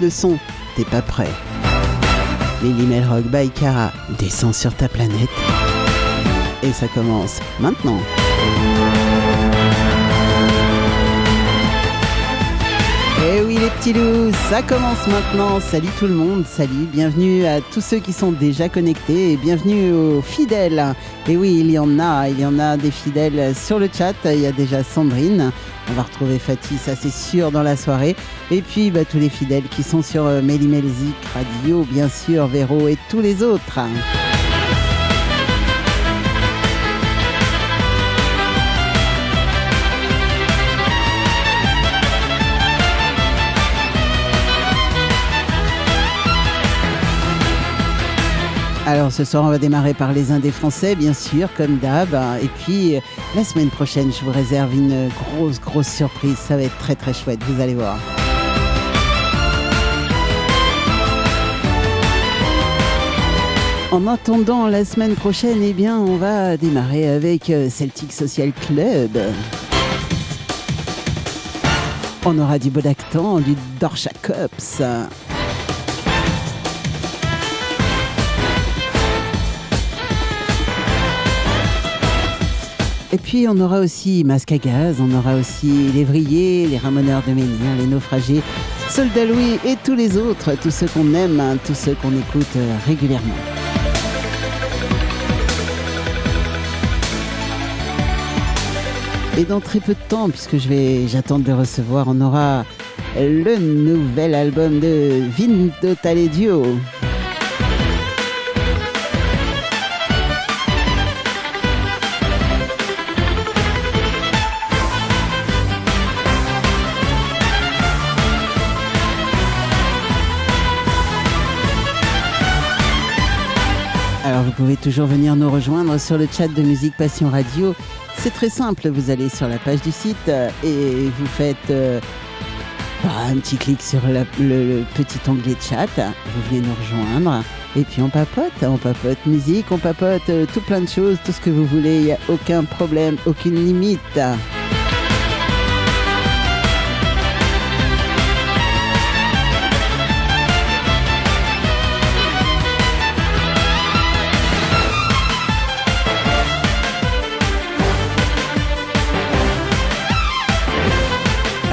le son, t'es pas prêt. Lily Rock by Cara descend sur ta planète. Et ça commence maintenant. Eh oui les petits loups, ça commence maintenant. Salut tout le monde, salut, bienvenue à tous ceux qui sont déjà connectés et bienvenue aux fidèles. Et oui, il y en a, il y en a des fidèles sur le chat. Il y a déjà Sandrine, on va retrouver Fatih, ça c'est sûr, dans la soirée. Et puis bah, tous les fidèles qui sont sur euh, Mélimelzik Radio, bien sûr, Véro et tous les autres. Alors ce soir, on va démarrer par les Indés français, bien sûr, comme d'hab. Et puis la semaine prochaine, je vous réserve une grosse, grosse surprise. Ça va être très, très chouette, vous allez voir. En attendant la semaine prochaine, eh bien, on va démarrer avec euh, Celtic Social Club. On aura du Bodactan, du Dorsha Et puis on aura aussi Masque à gaz, on aura aussi Vrillés, les Ramoneurs de Menhir, les Naufragés, Soldat Louis et tous les autres, tous ceux qu'on aime, hein, tous ceux qu'on écoute euh, régulièrement. Et dans très peu de temps, puisque j'attends de recevoir, on aura le nouvel album de Vindo Taledio. Pouvez toujours venir nous rejoindre sur le chat de Musique Passion Radio. C'est très simple, vous allez sur la page du site euh, et vous faites euh, bah, un petit clic sur le, petit onglet chat, vous venez nous rejoindre et puis on papote, on papote musique, on papote euh, tout plein de choses, tout ce que vous voulez, il n'y a aucun problème, aucune limite.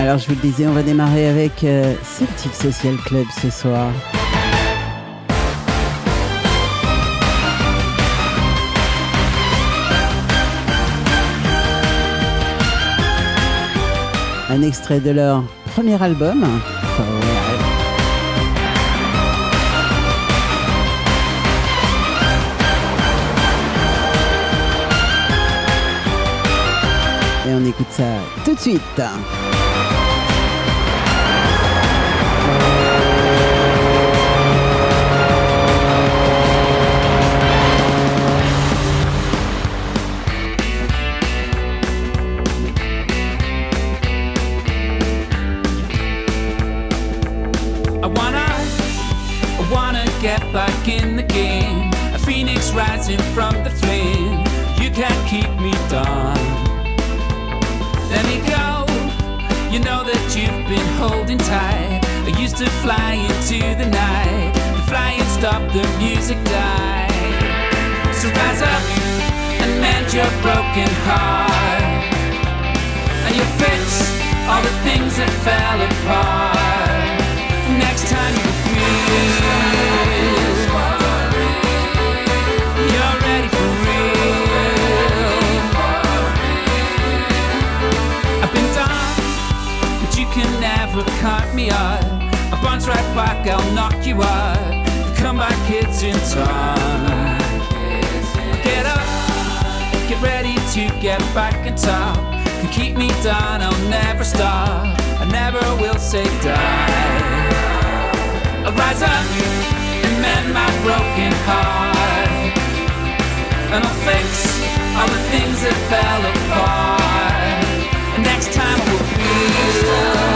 Alors je vous le disais, on va démarrer avec euh, Celtic Social Club ce soir. Un extrait de leur premier album. Et on écoute ça tout de suite. Rising from the flame. You can't keep me down. Let me go. You know that you've been holding tight. I used to fly into the night. The flying stopped, the music died. So rise up and mend your broken heart. And you fix all the things that fell apart. Next time you feel. Cut me out. I bounce right back, I'll knock you out. Come back, kids, in time. Get up, get ready to get back in top. Can keep me down, I'll never stop. I never will say die. I'll rise up and mend my broken heart. And I'll fix all the things that fell apart. And Next time I will feel.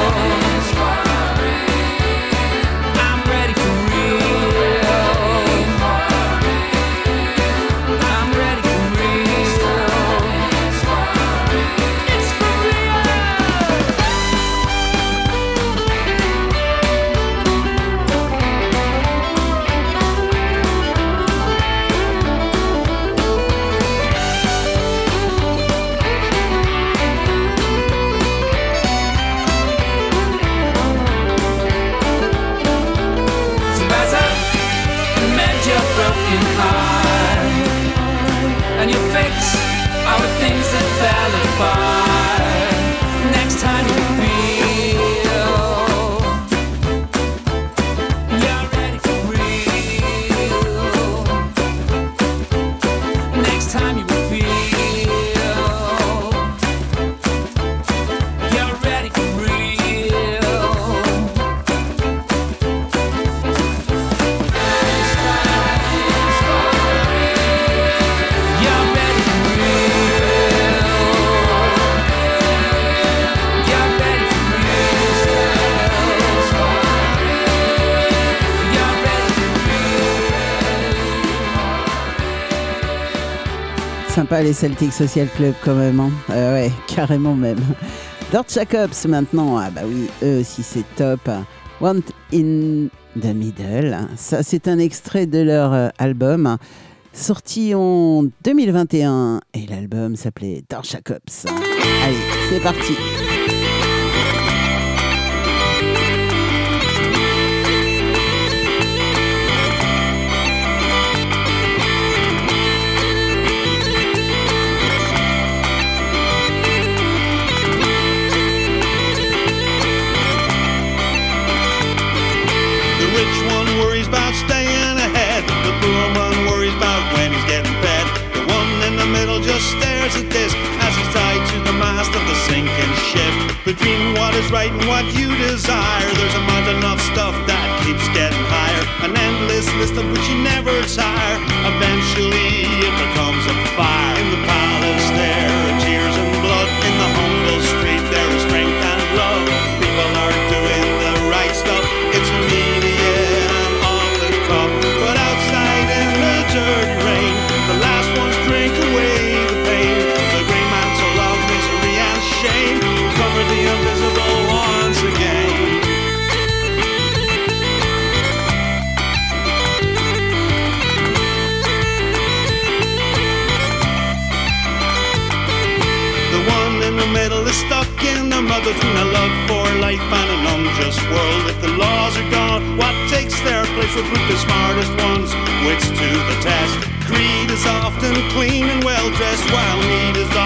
fire. Sympa les Celtic Social Club quand même. Hein. Euh, ouais, carrément même. Dort Jacobs maintenant. Ah bah oui, eux aussi c'est top. Want in the Middle. Ça c'est un extrait de leur euh, album sorti en 2021 et l'album s'appelait Dort Jacobs. Allez, c'est parti. Stares at this as he's tied to the mast of the sinking ship. Between what is right and what you desire, there's a mountain of stuff that keeps getting higher. An endless list of which you never tire. Eventually it becomes is often clean and well dressed, while need is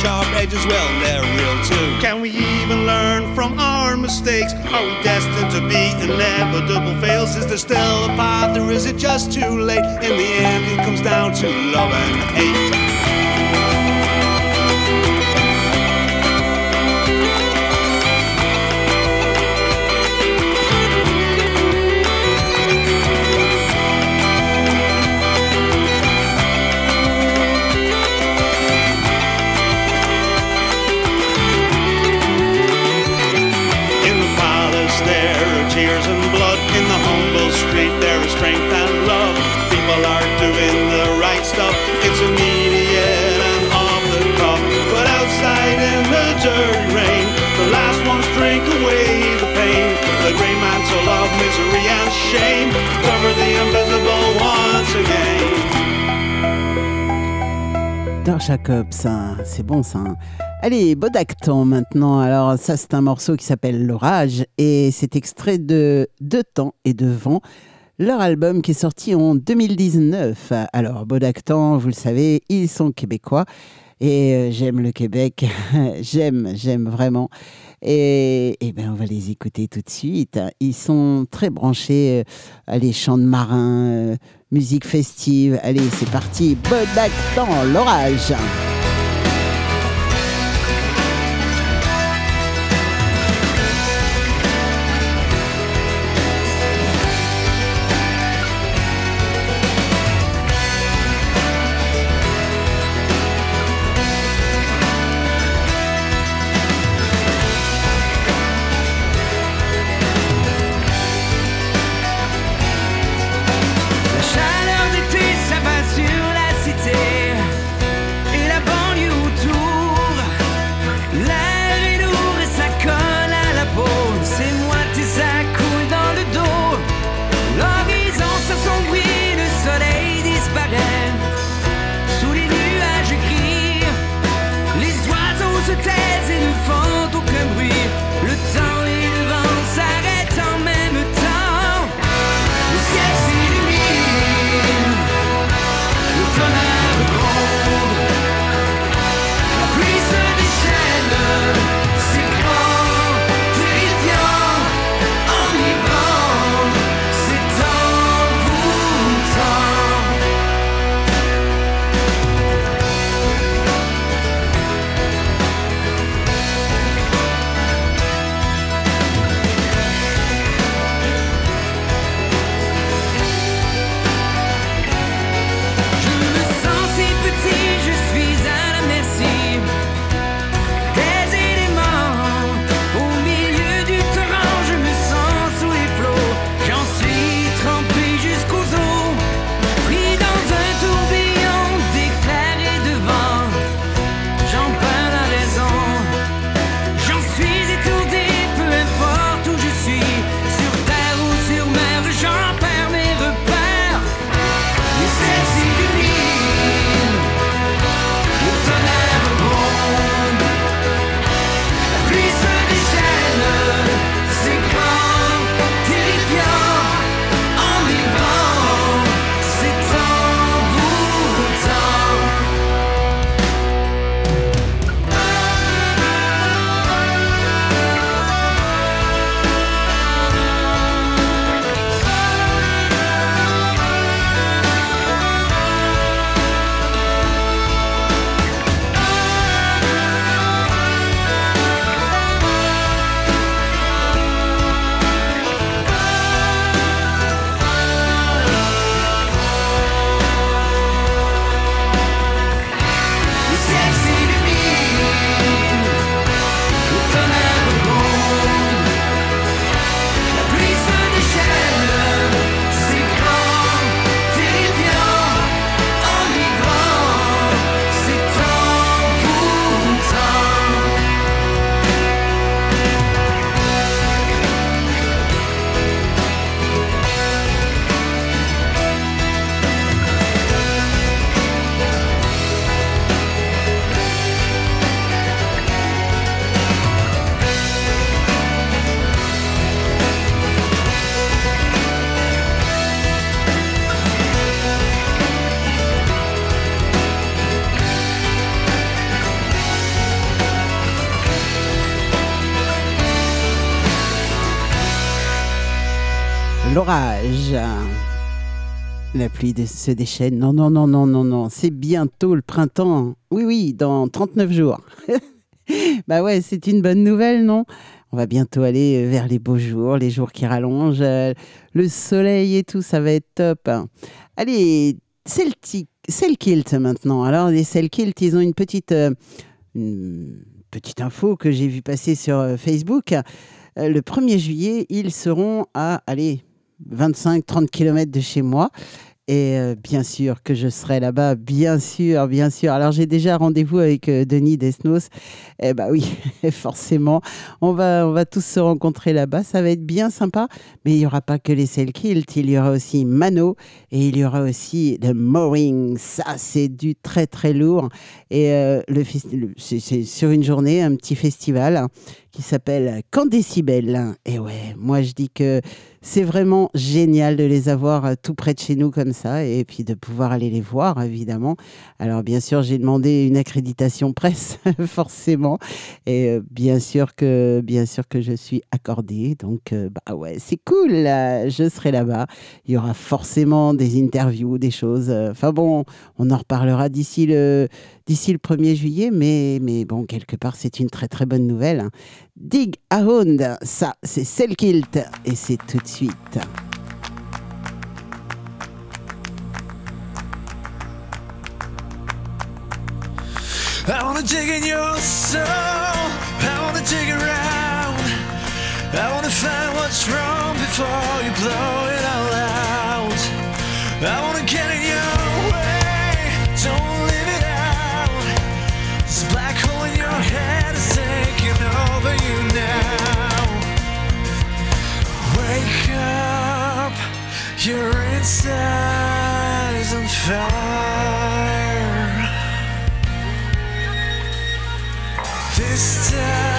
sharp edges, well, they're real too. Can we even learn from our mistakes? Are we destined to be inevitable fails? Is there still a path, or is it just too late? In the end, it comes down to love and hate. Jacobs, c'est bon ça. hein. Allez, Bodacton maintenant. Alors ça c'est un morceau qui s'appelle L'orage et c'est extrait de De temps et de vent, leur album qui est sorti en 2019. Alors Bodacton, vous le savez, ils sont québécois et euh, j'aime le Québec, j'aime, j'aime vraiment. Et, et ben on va les écouter tout de suite. Ils sont très branchés euh, à les chants de marins, euh, musique festive. Allez, c'est parti. Bodacton, l'orage. して La pluie se déchaîne. Non, non, non, non, non, non. C'est bientôt le printemps. Oui, oui, dans 39 jours. bah ouais, c'est une bonne nouvelle, non? On va bientôt aller vers les beaux jours, les jours qui rallongent, euh, le soleil et tout, ça va être top. Allez, Celtic, Selkilt maintenant. Alors, les Selkilt, ils ont une petite, euh, une petite info que j'ai vu passer sur euh, Facebook. le 1er juillet, ils seront à, allez, 25-30 km de chez moi. Et euh, bien sûr que je serai là-bas, bien sûr, bien sûr. Alors j'ai déjà rendez-vous avec euh, Denis Desnos. Eh bah oui, forcément, on va, on va tous se rencontrer là-bas. Ça va être bien sympa. Mais il n'y aura pas que les Selkilt, il y aura aussi Mano et il y aura aussi The Mooring. Ça, c'est du très très lourd. Et euh, le, c'est sur une journée, un petit festival qui s'appelle Candécibel. Et ouais, moi je dis que c'est vraiment génial de les avoir euh, tout près de chez nous comme ça et puis de pouvoir aller les voir évidemment. Alors bien sûr, j'ai demandé une accréditation presse forcément et euh, bien sûr que bien sûr que je suis accordée. Donc euh, bah ouais, c'est cool. Je serai là-bas. Il y aura forcément des interviews, des choses. Enfin bon, on en reparlera d'ici le d'ici le 1er juillet, mais, mais bon, quelque part, c'est une très très bonne nouvelle. Hein. Dig Hound, ça, c'est Selkilt, et c'est tout de suite. Over you now. Wake up, your inside's on fire. This time,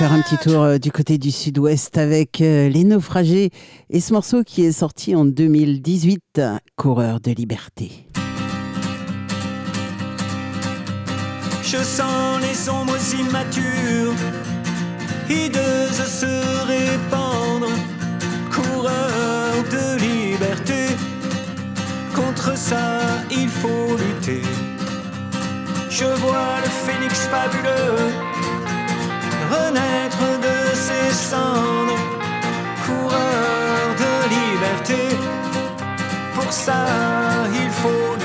faire un petit tour euh, du côté du sud-ouest avec euh, Les Naufragés et ce morceau qui est sorti en 2018, Coureur de liberté. Je sens les ombres immatures, hideuses se répandre, coureur de liberté. Contre ça, il faut lutter. Je vois le phénix fabuleux renaître de ses cendres, coureur de liberté. Pour ça, il faut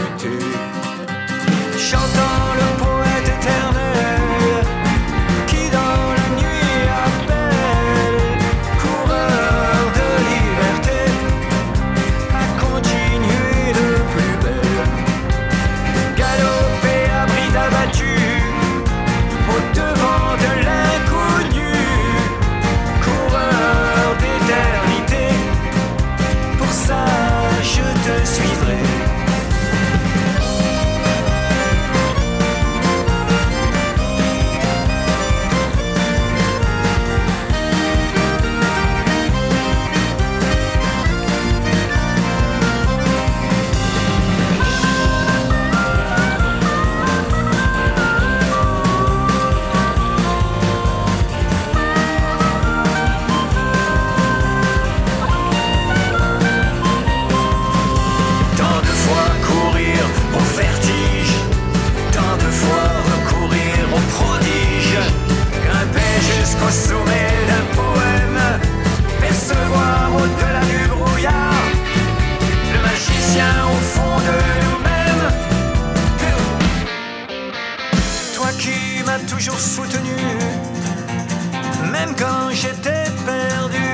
quand j'étais perdu,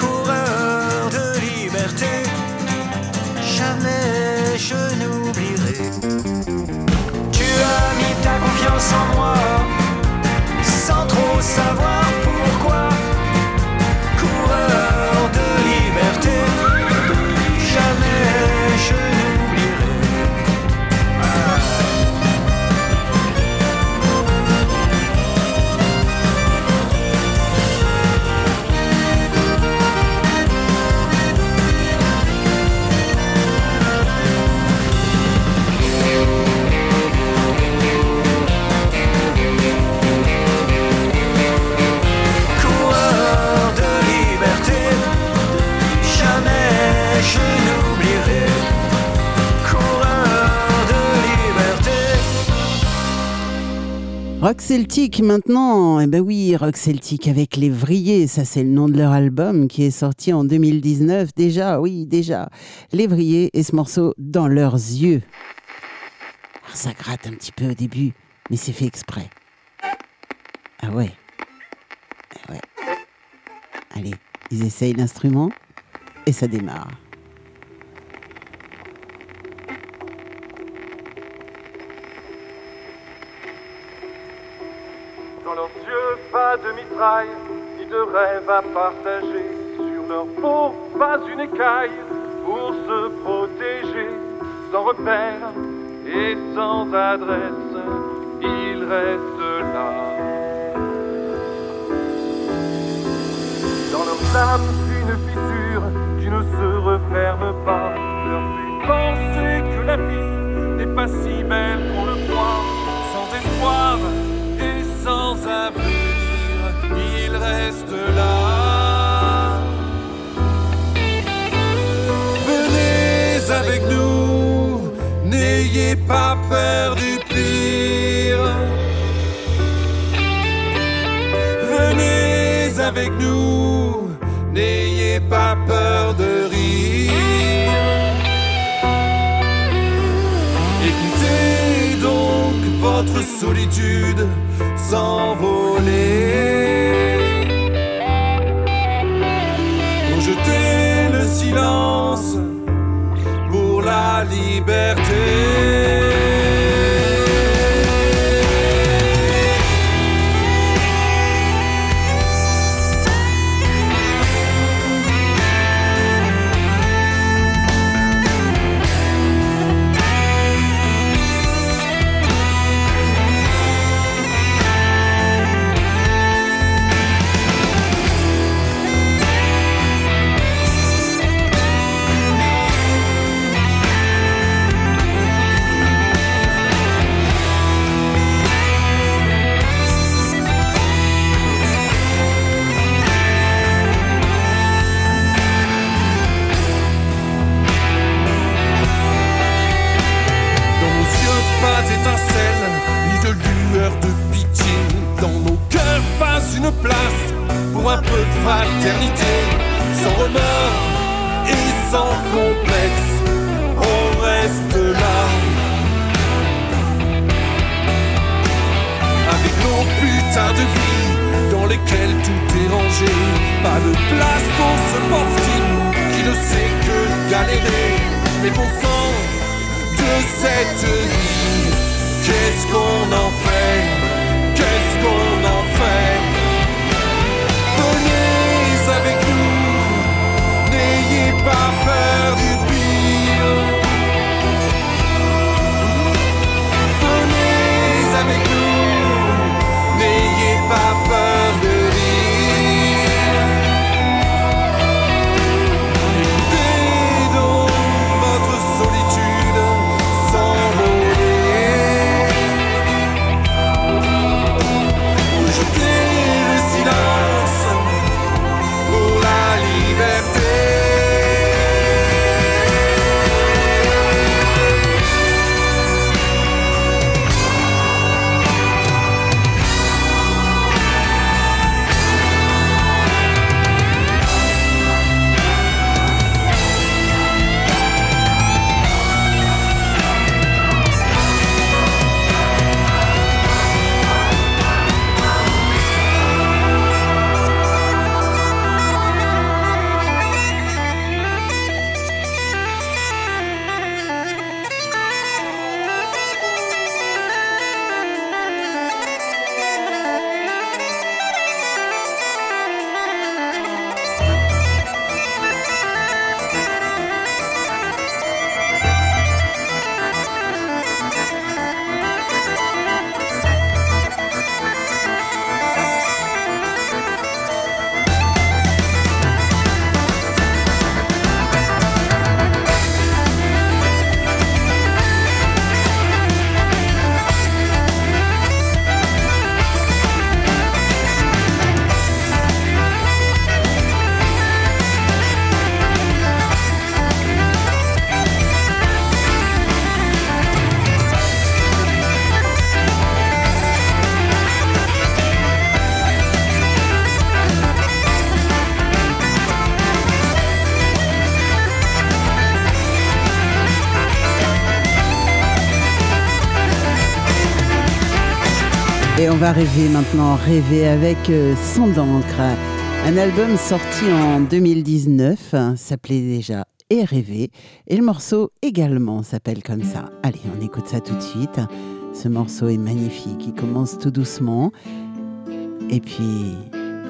coureur de liberté jamais je n'oublierai. Tu as mis ta confiance en moi, sans trop savoir Rock Celtic maintenant, eh ben oui, Rock Celtic avec les Vrilliers, ça c'est le nom de leur album qui est sorti en 2019 déjà, oui déjà, les Vrilliers et ce morceau dans leurs yeux. Alors, ça gratte un petit peu au début, mais c'est fait exprès. Ah ouais. Ah ouais. Allez, ils essayent l'instrument et ça démarre. Pas de mitraille, ni de rêve à partager. Sur leur peau, pas une écaille pour se protéger. Sans repère et sans adresse, ils restent là. Dans leurs âmes, une fissure qui ne se referme pas. Leur fait penser que la vie n'est pas si belle qu'on le croit. Sans espoir et sans avenir, ils restent là. Venez avec nous, n'ayez pas peur du pire. Venez avec nous, n'ayez pas peur de rire. Écoutez donc votre solitude s'envoler. Rejetez le silence pour la liberté. Dignité, sans remords et sans complexe. On reste là. Avec nos putains de vie dans lesquelles tout est rangé. Pas de place pour ce pauvre qui ne sait que galérer. Mais bon sang de cette vie, qu'est-ce qu'on en fait? Qu'est-ce qu'on Venez avec nous, n'ayez pas peur du pire. Venez avec nous, n'ayez pas peur va rêver maintenant, rêver avec euh, d'encre. Un album sorti en 2019 hein, s'appelait déjà Et rêver. Et le morceau également s'appelle comme ça. Allez, on écoute ça tout de suite. Ce morceau est magnifique. Il commence tout doucement. Et puis,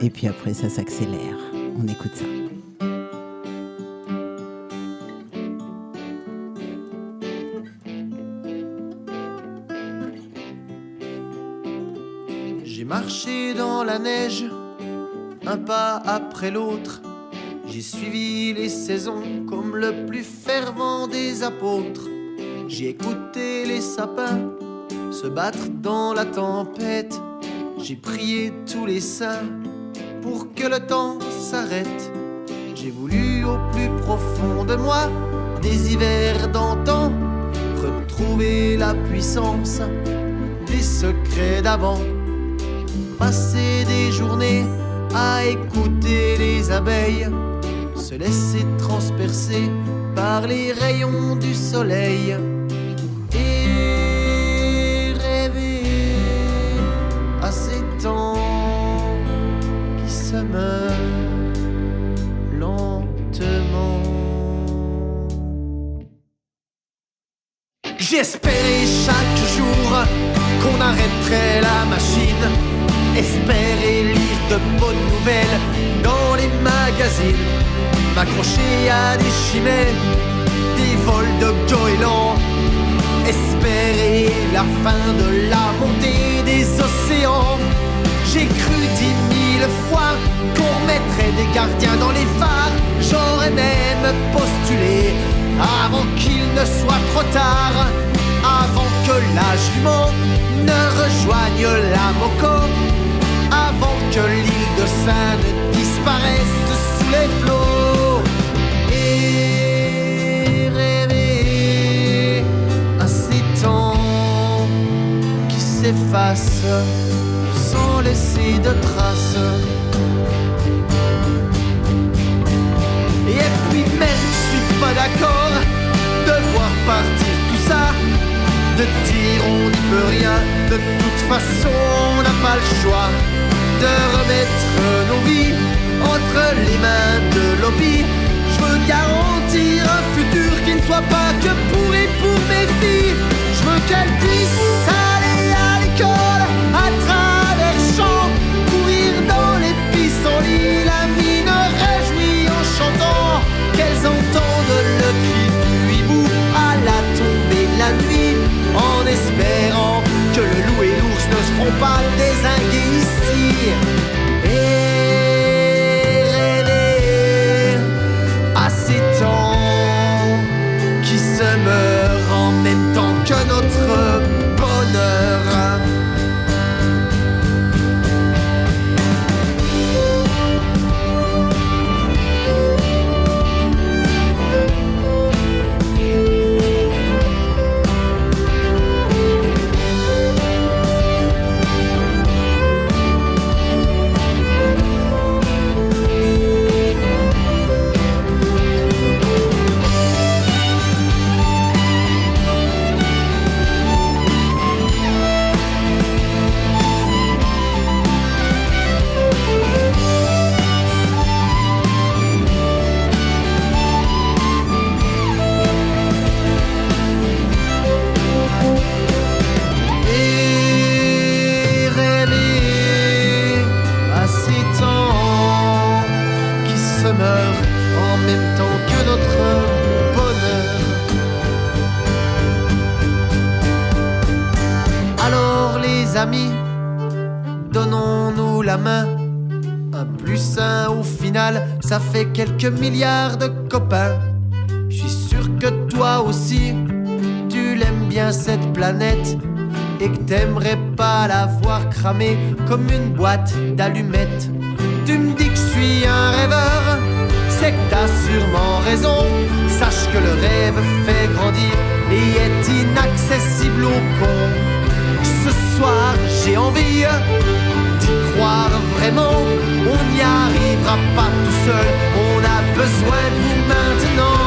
et puis après, ça s'accélère. On écoute ça. Marché dans la neige, un pas après l'autre. J'ai suivi les saisons comme le plus fervent des apôtres. J'ai écouté les sapins se battre dans la tempête. J'ai prié tous les saints pour que le temps s'arrête. J'ai voulu au plus profond de moi des hivers d'antan retrouver la puissance des secrets d'avant passer des journées à écouter les abeilles se laisser transpercer par les rayons du soleil et rêver à ces temps qui se meurent lentement. J'espérais chaque jour qu'on arrêterait la machine. Espérer lire de bonnes nouvelles dans les magazines. M'accrocher à des chimères, des vols de goélands. Espérer la fin de la montée des océans. J'ai cru dix mille fois qu'on mettrait des gardiens dans les phares. J'aurais même postulé avant qu'il ne soit trop tard. Avant que la jument ne rejoigne la Moco avant que l'île de Seine disparaisse sous les flots. Et rêver à ces temps qui s'effacent sans laisser de traces. Et puis même, je suis pas d'accord de voir partir tout ça. De dire on n'y peut rien, de toute façon on n'a pas le choix de remettre nos vies entre les mains de lobby. Je veux garantir un futur qui ne soit pas que pour et pour mes filles. Je veux qu'elles puissent aller à l'école seront pas désingués ici. Ça fait quelques milliards de copains. Je suis sûr que toi aussi, tu l'aimes bien cette planète et que t'aimerais pas la voir cramer comme une boîte d'allumettes. Tu me dis que je suis un rêveur, c'est que t'as sûrement raison. Sache que le rêve fait grandir et est inaccessible au con. Ce soir, j'ai envie d'y croire vraiment. On n'y arrivera pas tout seul, on a besoin de vous maintenant.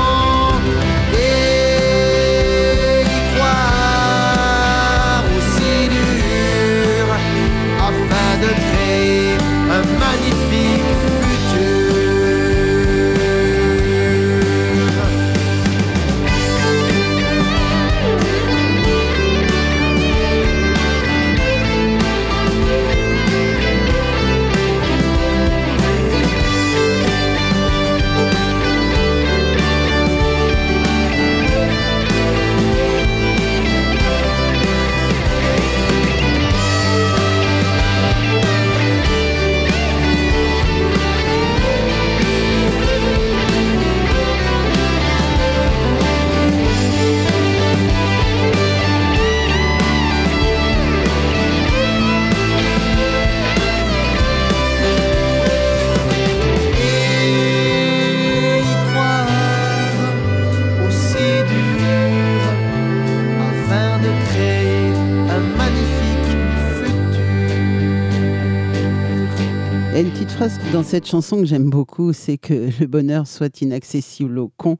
Dans cette chanson que j'aime beaucoup, c'est que le bonheur soit inaccessible aux cons.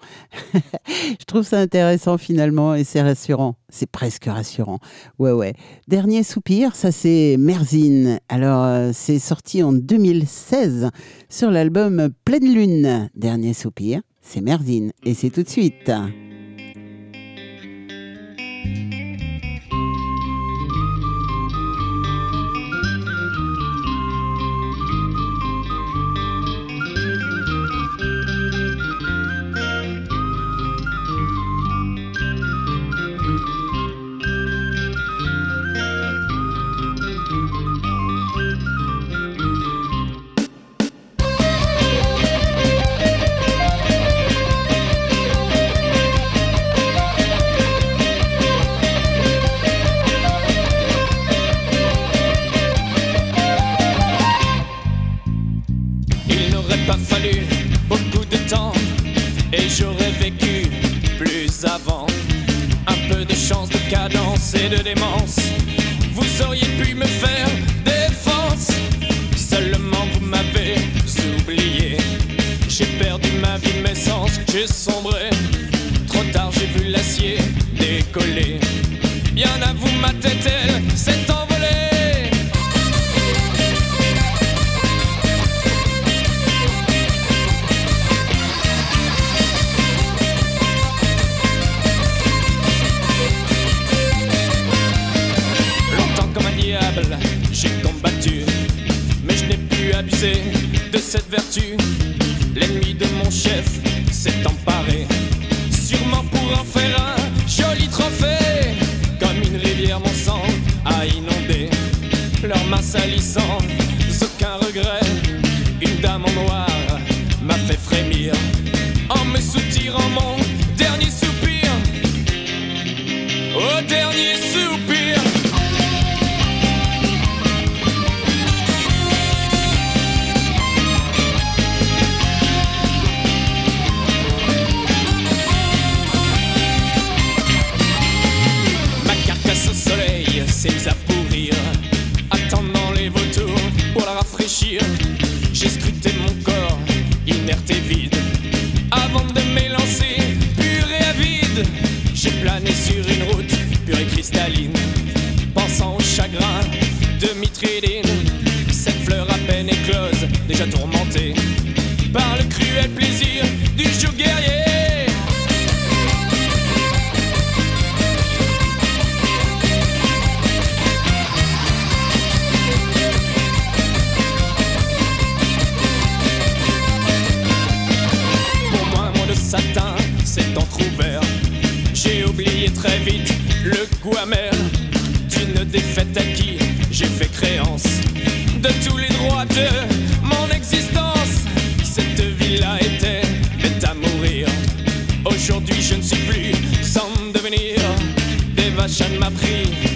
Je trouve ça intéressant finalement et c'est rassurant. C'est presque rassurant. Ouais, ouais. Dernier soupir, ça c'est Merzine. Alors, euh, c'est sorti en 2016 sur l'album Pleine Lune. Dernier soupir, c'est Merzine. Et c'est tout de suite. pas fallu beaucoup de temps et j'aurais vécu plus avant. Un peu de chance, de cadence et de démence, vous auriez pu me faire défense. Seulement vous m'avez oublié. J'ai perdu ma vie, mes sens, j'ai sombré. Trop tard, j'ai vu l'acier décoller. Bien à vous, ma tête. De cette vertu, l'ennemi de mon chef s'est emparé. Sûrement pour en faire un joli trophée, comme une rivière mon sang a inondé. Leurs mains salissant, d'une défaite à qui j'ai fait créance de tous les droits de mon existence. Cette ville-là était à mourir. Aujourd'hui, je ne suis plus sans devenir. Des vaches m'a pris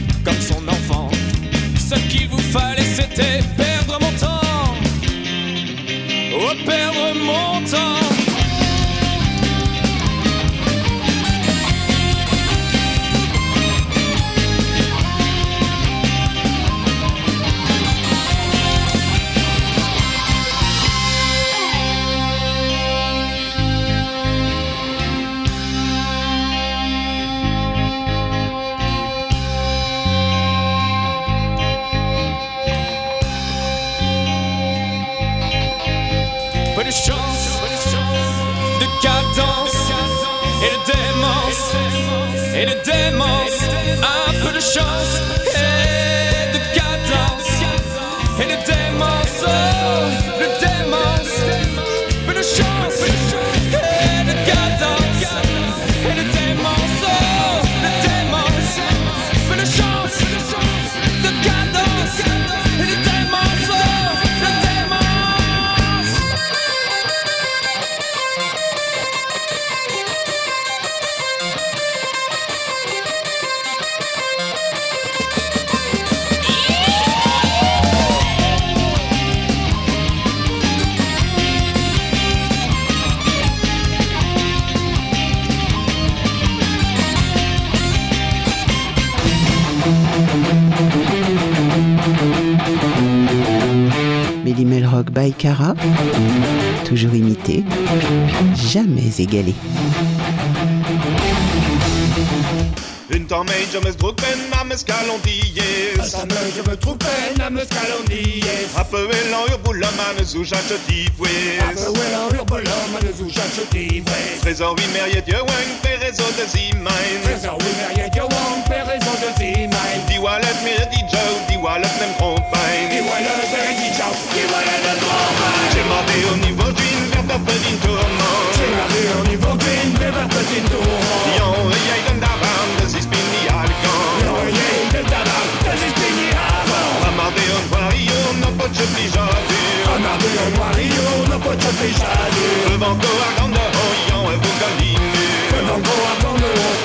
jamais égalé. Une tormeille, je me trouve peine à me scalondier. je me trouve peine à me scalondier. Appeler l'enurboula, man, zouja, je t'y Apple urbolom, le zouja, je t'y vais. Trésor, oui, mérier, Dieu, wang, père, réseau de zimain. Trésor, oui, mérier, diawang, père, raison de zimain. Dis wallet, mire, dis Joe, dis wallet, même compagne. Dis voilà le père, dis ciao, dis voilà le droit. J'ai demandé au niveau d'une vers ta petite tourment. J'ai marqué au niveau green, vers un petit tour. Yon, yay, d'un d'avant, de six pini alcan. Oye, de tabac, de zispini avant. Ramardé au vario, non pas de pli jadur. Amardé au noirillon, n'a pas de péchade. Le banco à grande hoyon, et vous galinu. Le banco à grande haut,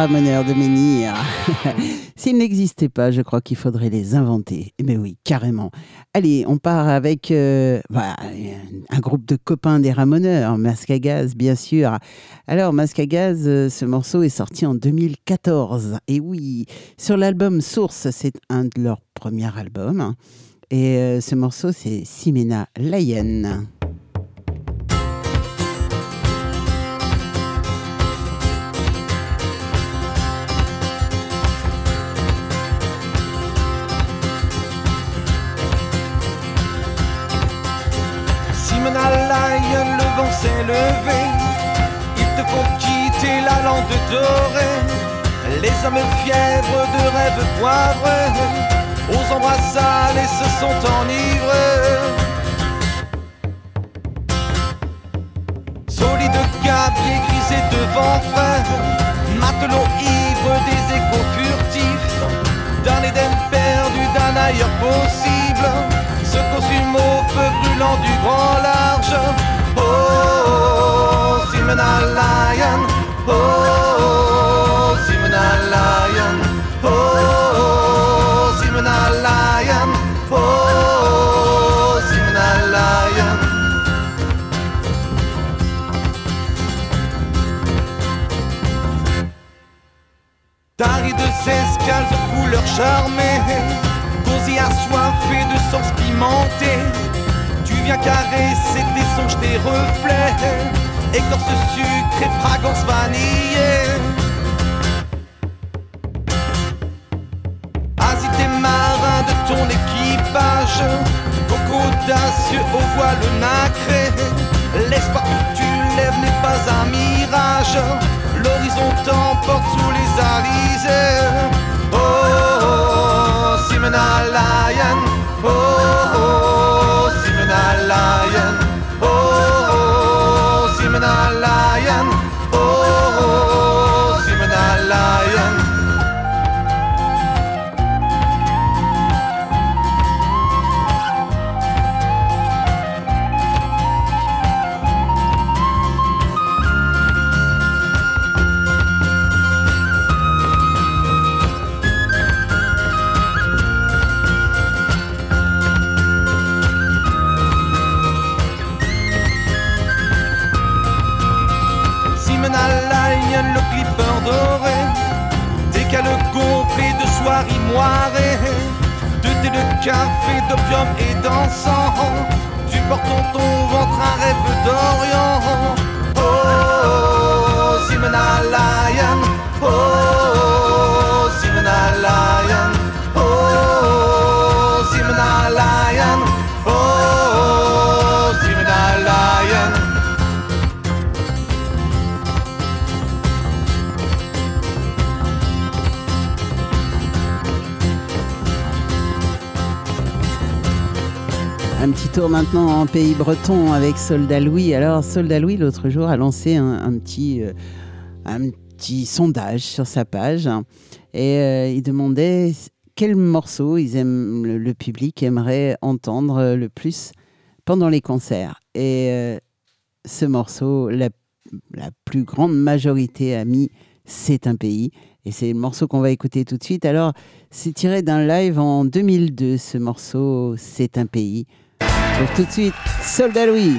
ramoneurs de menhir. S'ils n'existaient pas, je crois qu'il faudrait les inventer. Mais oui, carrément. Allez, on part avec euh, un groupe de copains des ramoneurs, Masque à gaz, bien sûr. Alors, Masque à gaz, euh, ce morceau est sorti en 2014. Et oui, sur l'album Source, c'est un de leurs premiers albums. Et euh, ce morceau, c'est Simena Lion. S'est levé. Il te faut quitter la lande dorée. Les hommes fièvres de rêves poivreux, aux embrassades et se sont enivrés. Solide gabier grisé devant fin, matelot ivre des échos furtifs, d'un Éden perdu, d'un ailleurs possible, se consume au feu brûlant du grand large. Oh, oh, Simena Lion, oh, oh, Simena Lion, oh, oh, Simena Lion, oh, oh, Simena Lion. Tari de escales aux couleurs charmées, gosier assoiffé de sens pimenté. Viens caresser tes songes, tes reflets, écorce sucre et fragrance vanillée. Asie tes marins de ton équipage, coco audacieux au voile nacré. L'espoir que tu lèves n'est pas un mirage, l'horizon t'emporte sous les alizés. Oh, oh, oh, oh, oh, Simena lion oh, oh, oh, Simon a lion soirée De thé, de café, d'opium et d'encens. Tu portes en ton ventre un rêve d'Orient. Oh, oh, oh Oh, oh Simena Lion Oh, oh Un petit tour maintenant en pays breton avec Soldat Louis. Alors, Soldat Louis, l'autre jour, a lancé un, petit, euh, un petit sondage sur sa page et euh, il demandait quel morceau ils aiment, le, public aimerait entendre le plus pendant les concerts. Et euh, ce morceau, la plus grande majorité a mis C'est un pays. Et c'est le morceau qu'on va écouter tout de suite. Alors, c'est tiré d'un live en 2002, ce morceau C'est un pays tout de suite Soldat Louis.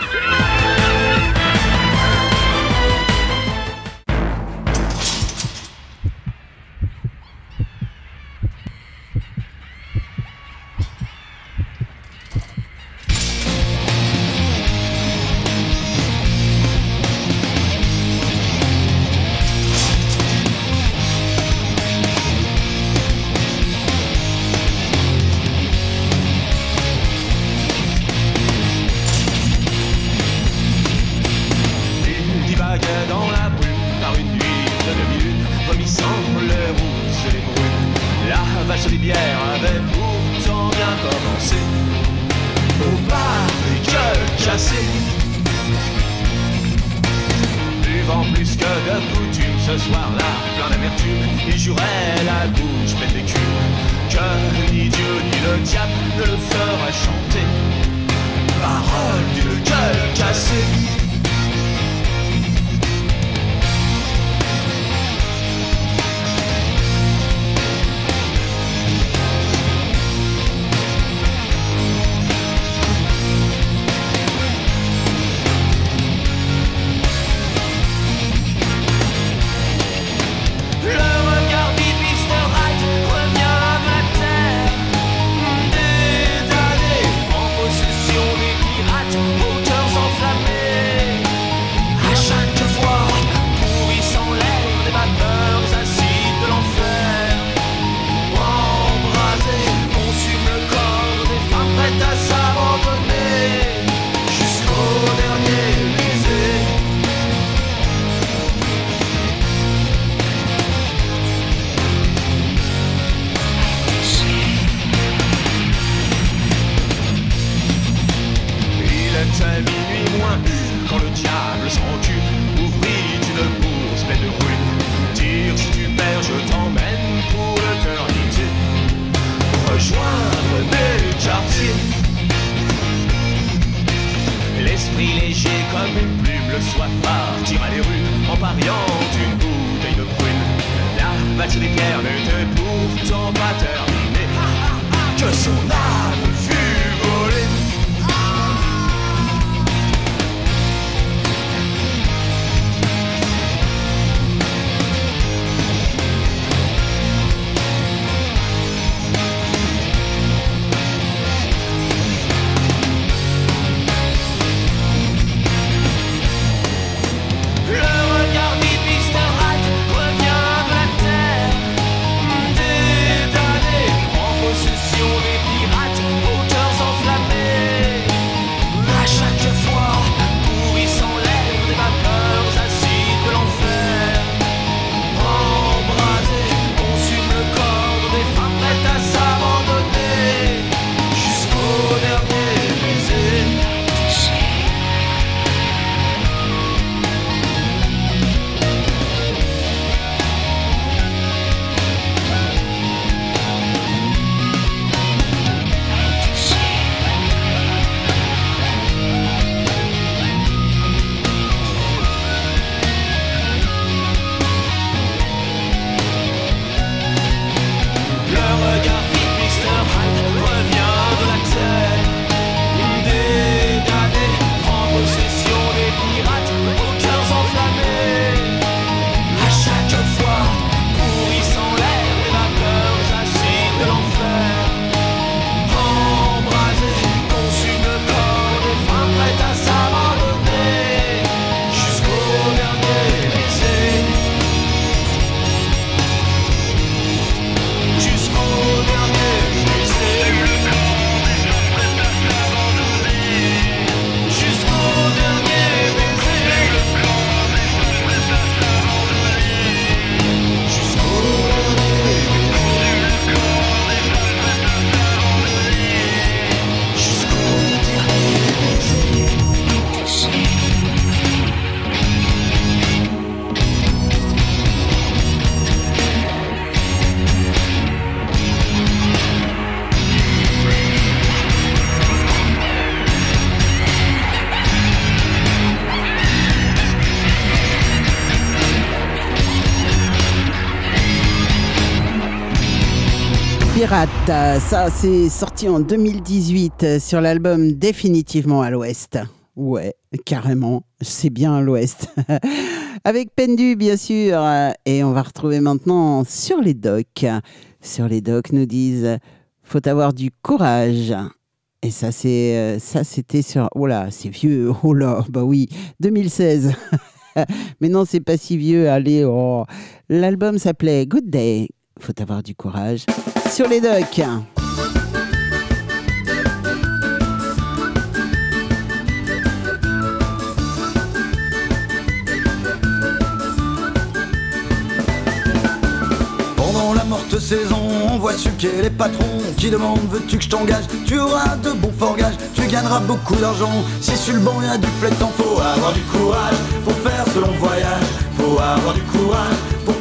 Pirate. Ça, c'est sorti en 2018 euh, sur l'album Définitivement à l'Ouest. Ouais, carrément, c'est bien à l'Ouest. Avec Pendu, bien sûr. Et on va retrouver maintenant sur les docks. Sur les docks, nous disent faut avoir du courage. Et ça, c'est euh, ça, c'était sur. Oh là, c'est vieux. Oh là, bah oui, 2016. Mais non, c'est pas si vieux. Allez, oh. L'album s'appelait Good Day. Faut avoir du courage. Sur les docks. Pendant la morte saison, on voit suquer les patrons qui demandent veux-tu que je t'engage? Tu auras de bons forgages, tu gagneras beaucoup d'argent. Si sur le banc y a du plétan, faut avoir du courage pour faire ce long voyage. Faut avoir du courage pour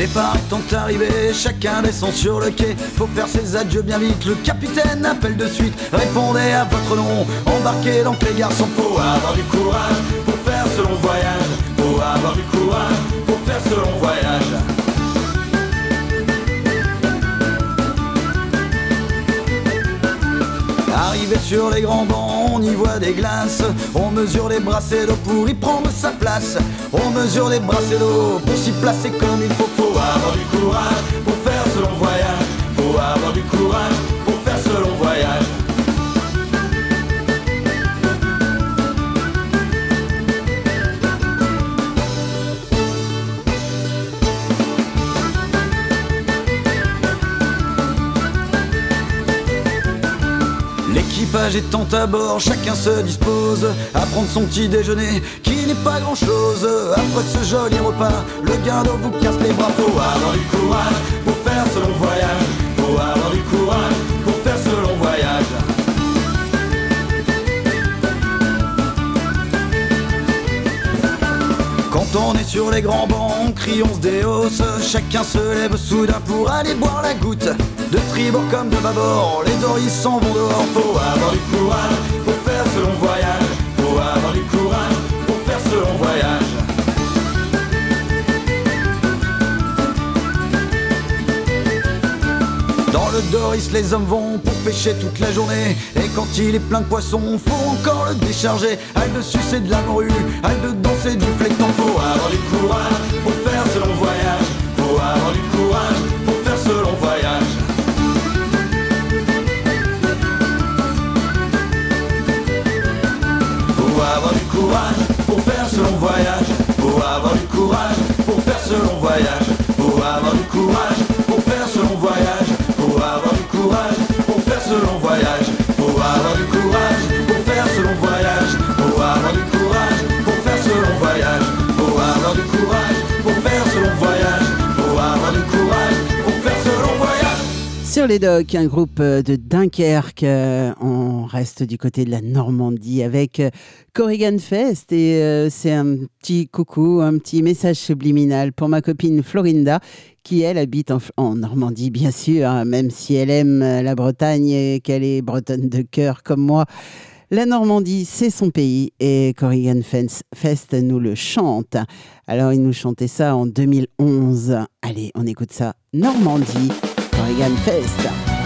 Départ étant arrivé, chacun descend sur le quai. Faut faire ses adieux bien vite. Le capitaine appelle de suite. Répondez à votre nom. Embarquez donc les garçons. Faut avoir du courage pour faire ce long voyage. Faut avoir du courage pour faire ce long voyage. Arrivé sur les grands bancs, on y voit des glaces. On mesure les brassées d'eau pour y prendre sa place. On mesure les brassées d'eau pour s'y placer comme il faut. Faut avoir du courage pour faire ce long voyage. Faut avoir du courage L'équipage étant à bord, chacun se dispose à prendre son petit déjeuner, qui n'est pas grand chose. Après ce joli repas, le guindeau vous casse les bras. Faut avoir du courage pour faire ce long voyage. Faut avoir du courage On est sur les grands bancs, on crie, on. Chacun se lève soudain pour aller boire la goutte. De tribord comme de bâbord, les doris s'en vont dehors. Faut avoir du courage pour faire ce long voyage. Doris, les hommes vont pour pêcher toute la journée. Et quand il est plein de poissons, faut encore le décharger. Aille de sucer de la morue, aille de danser du fléton. Faut avoir du courage pour faire ce long voyage. Faut avoir du courage pour faire ce long voyage. Faut avoir du courage pour faire ce long voyage. Faut avoir du courage pour faire ce long voyage. Faut avoir du courage Sur les docks, un groupe euh, de Dunkerque. euh, On reste du côté de la Normandie avec euh, Corrigan Fest. Et c'est un petit coucou, un petit message subliminal pour ma copine Florinda, qui elle habite en, Normandie, bien sûr, hein, même si elle aime la Bretagne et qu'elle est bretonne de cœur comme moi. La Normandie, c'est son pays et Corrigan Fest nous le chante. Alors, il nous chantait ça en 2011. Allez, on écoute ça. Normandie, Corrigan Fest.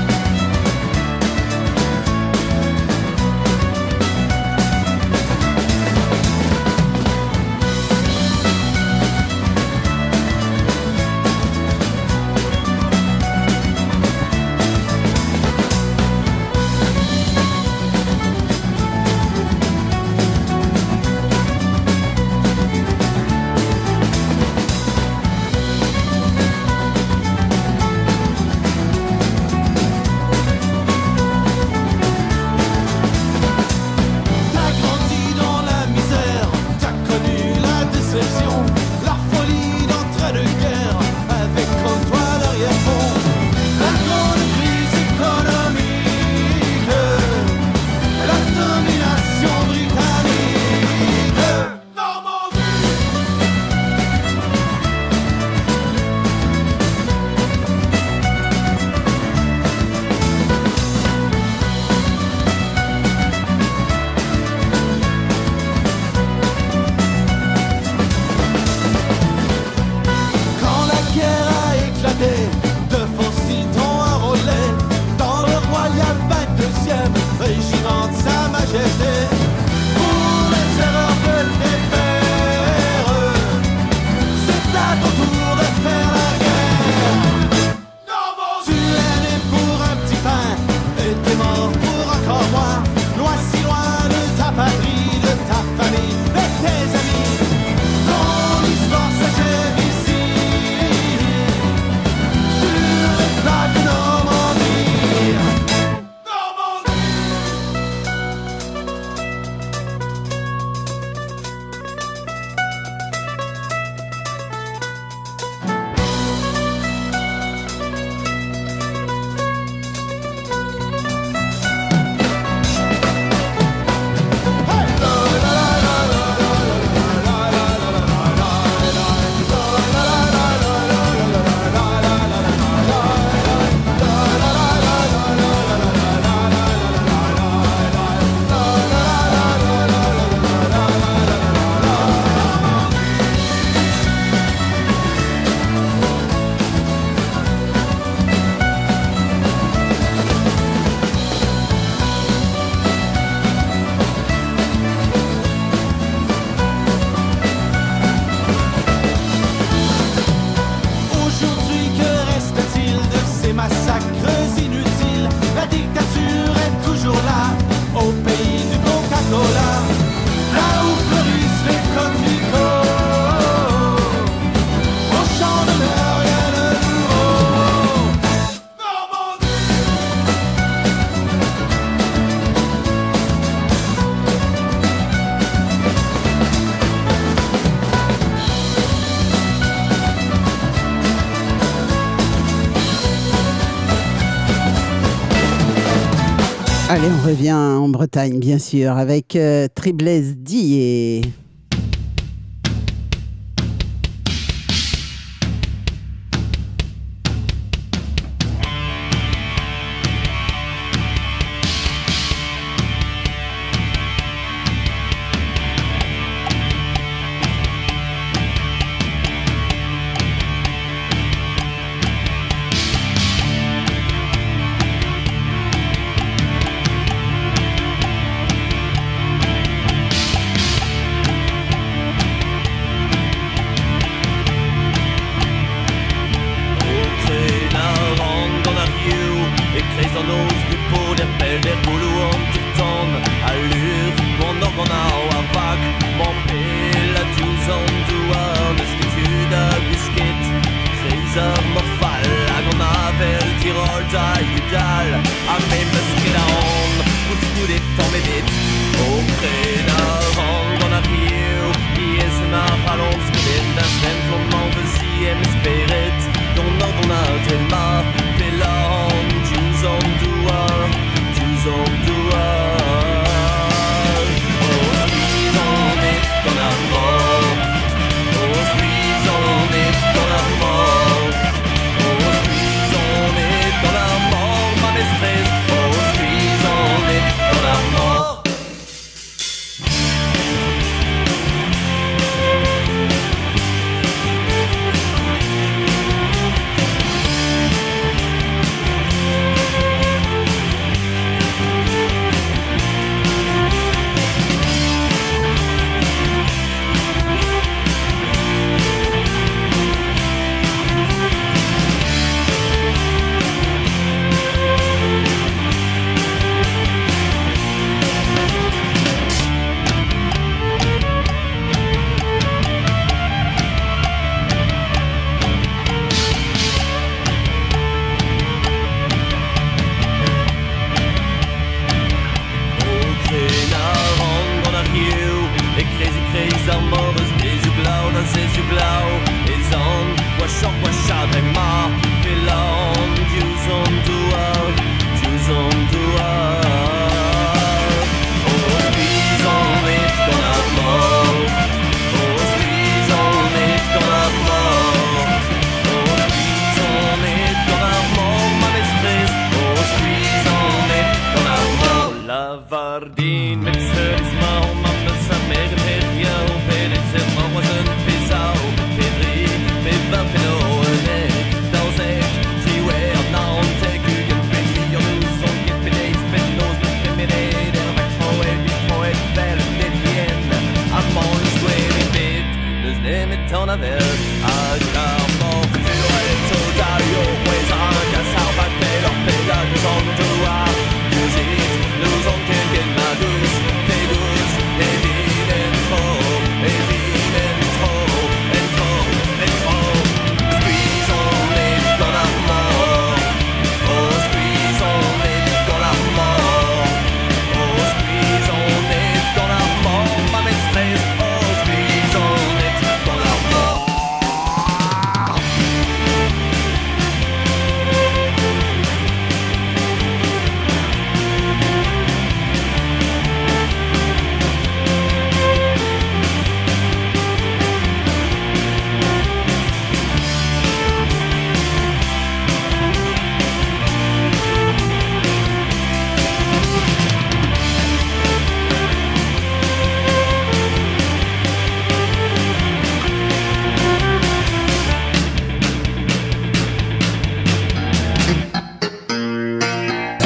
Et on revient en Bretagne, bien sûr, avec euh, Triblaise Dié.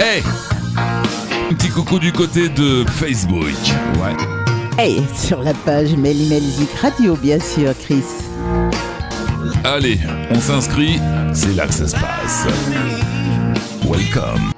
Hey Un petit coucou du côté de Facebook. Ouais. Hey, sur la page Melzik Radio, bien sûr, Chris. Allez, on s'inscrit, c'est là que ça se passe. Welcome.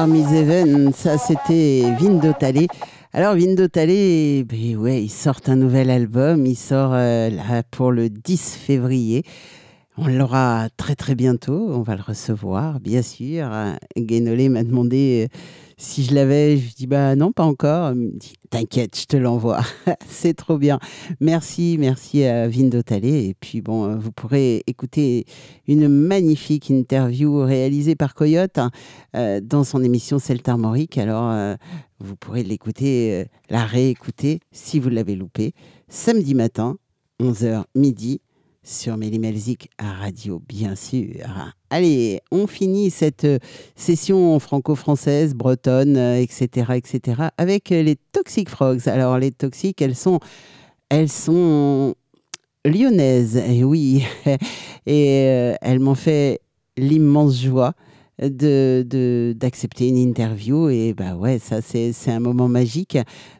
Sonar Miseven, ça c'était Vindo Talley. Alors Vindo Talley, ben ils sortent un nouvel album, il sort euh, là pour le 10 février. On l'aura très très bientôt, on va le recevoir, bien sûr. Guénolé m'a demandé euh, si je l'avais, je dis bah non, pas encore. Il me dit t'inquiète, je te l'envoie. C'est trop bien. Merci, merci à Vindo Talley. Et puis bon, euh, vous pourrez écouter une magnifique interview réalisée par Coyote hein, euh, dans son émission Celt Armorique. Alors euh, vous pourrez l'écouter, la réécouter si vous l'avez loupé samedi matin, 11h midi sur Mélimelzik à radio, bien sûr. Allez, on finit cette euh, session franco-française, bretonne, euh, etc., etc., avec euh, les Toxic Frogs. Alors, les Toxiques, elles sont, elles sont lyonnaises, et oui, et elles m'ont fait l'immense joie de d'accepter une interview et bah ouais ça c'est un moment magique.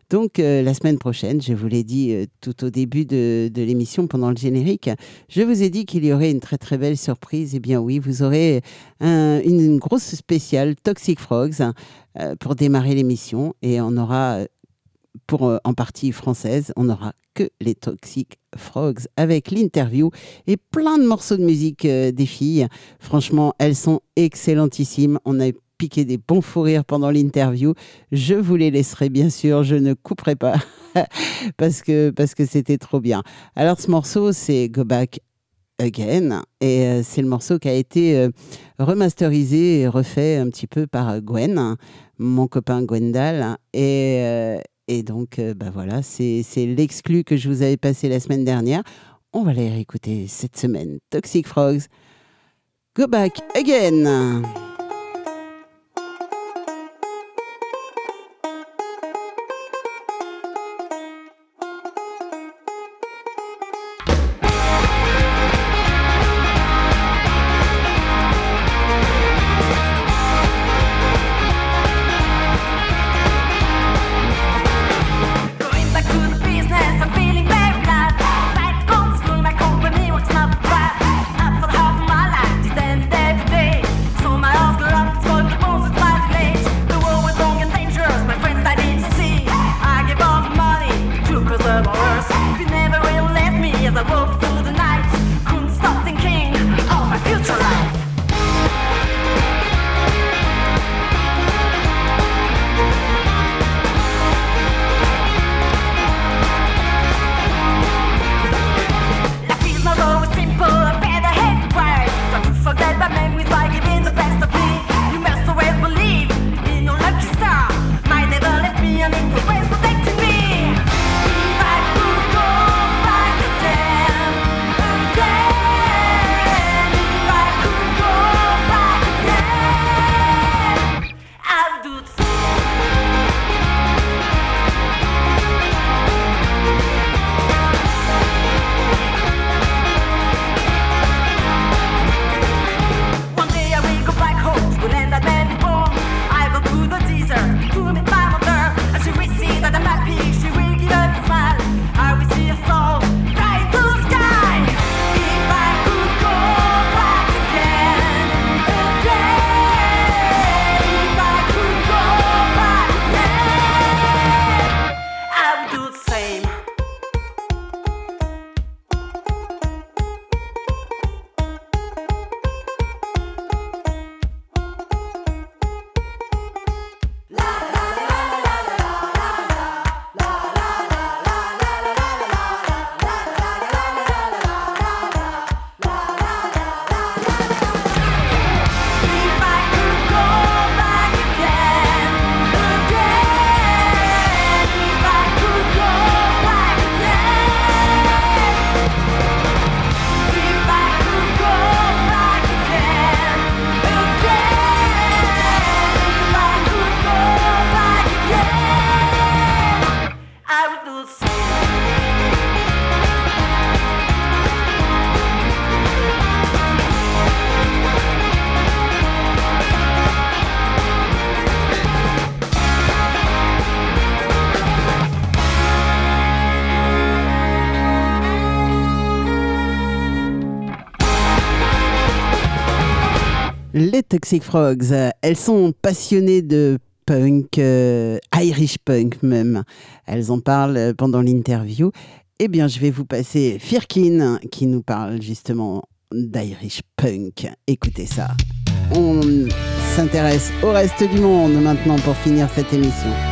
Donc euh, la semaine prochaine je vous l'ai dit euh, tout au début de, de l'émission pendant le générique je vous ai dit qu'il y aurait une très très belle surprise. Et bien oui vous aurez un- une, grosse spéciale Toxic Frogs euh, pour démarrer l'émission et on aura euh, en partie française, on n'aura que les Toxic Frogs avec l'interview et plein de morceaux de musique euh, des filles. Franchement, elles sont excellentissimes. On a piqué des bons fous rires pendant l'interview. Je vous les laisserai bien sûr, je ne couperai pas parce que parce que c'était trop bien. Alors ce morceau, c'est Go Back Again et euh, c'est le morceau qui a été remasterisé et refait un petit peu par Gwen, mon copain Gwendal et et donc, euh, bah voilà, c'est l'exclu que je vous avais passé la semaine dernière. On va les réécouter cette semaine. Toxic Frogs, Go Back Again. Toxic Frogs, euh, elles sont passionnées de punk, euh, Irish punk même. Elles en parlent euh, pendant l'interview. Eh bien, je vais vous passer Firkin qui nous parle justement d'Irish punk. Écoutez ça. On s'intéresse au reste du monde maintenant pour finir cette émission.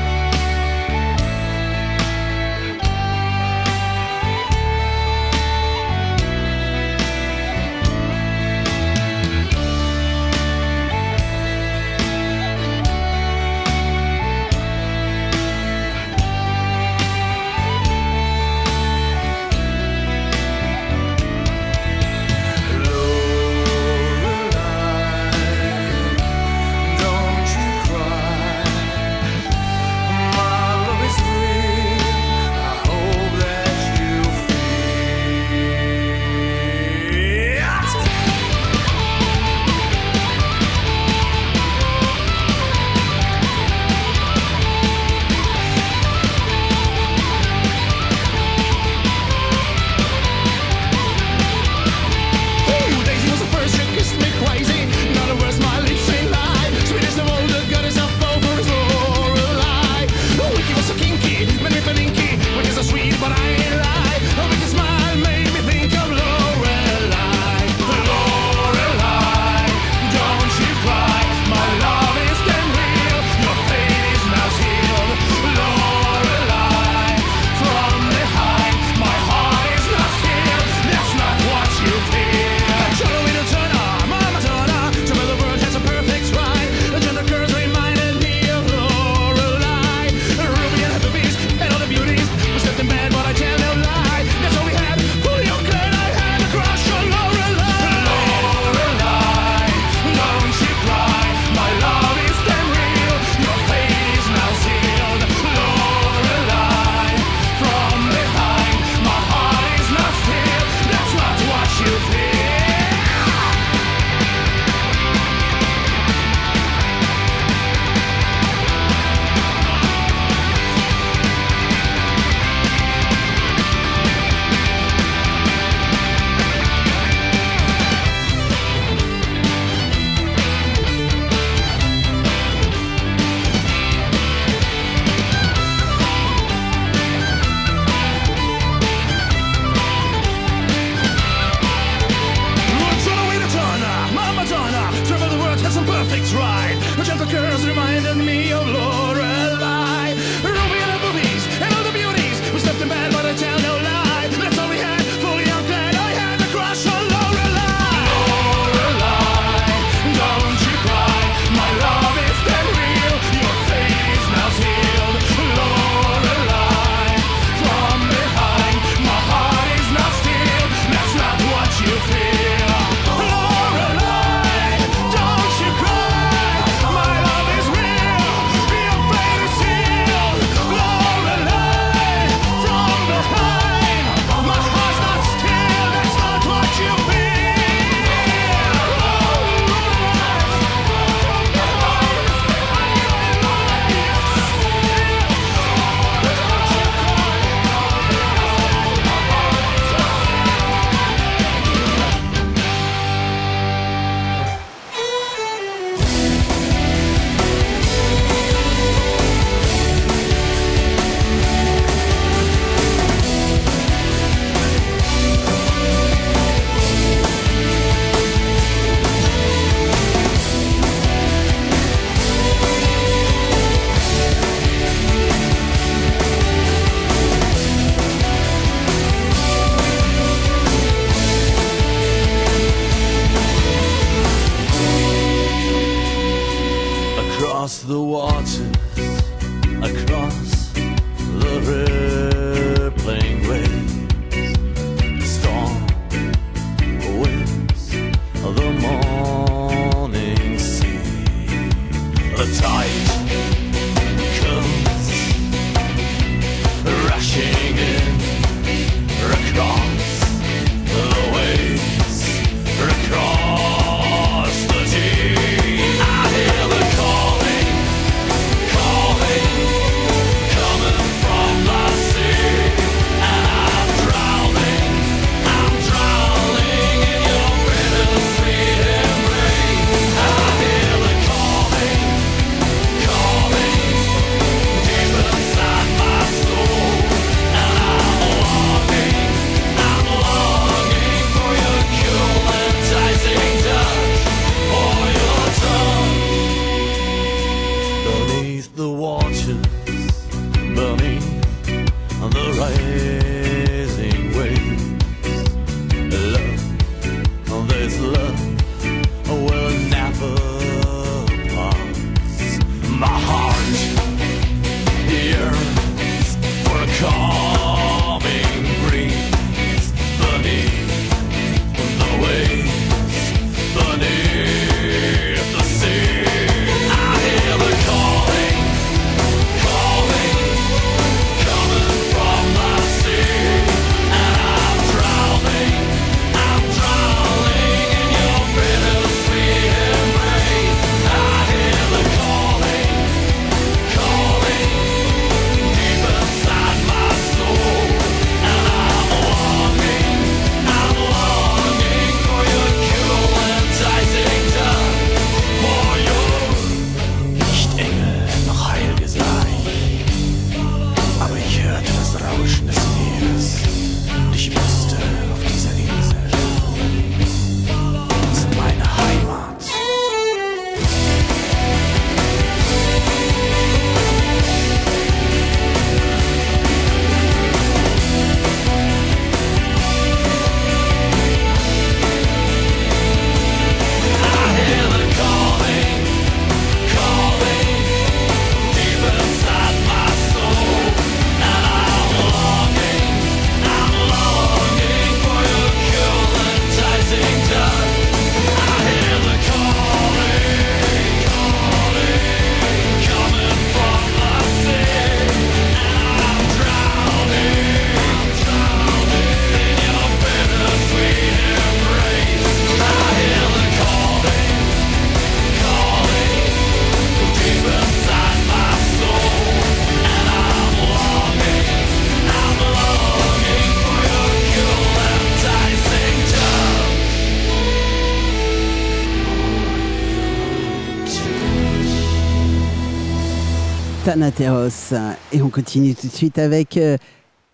Thanateros. Et on continue tout de suite avec euh,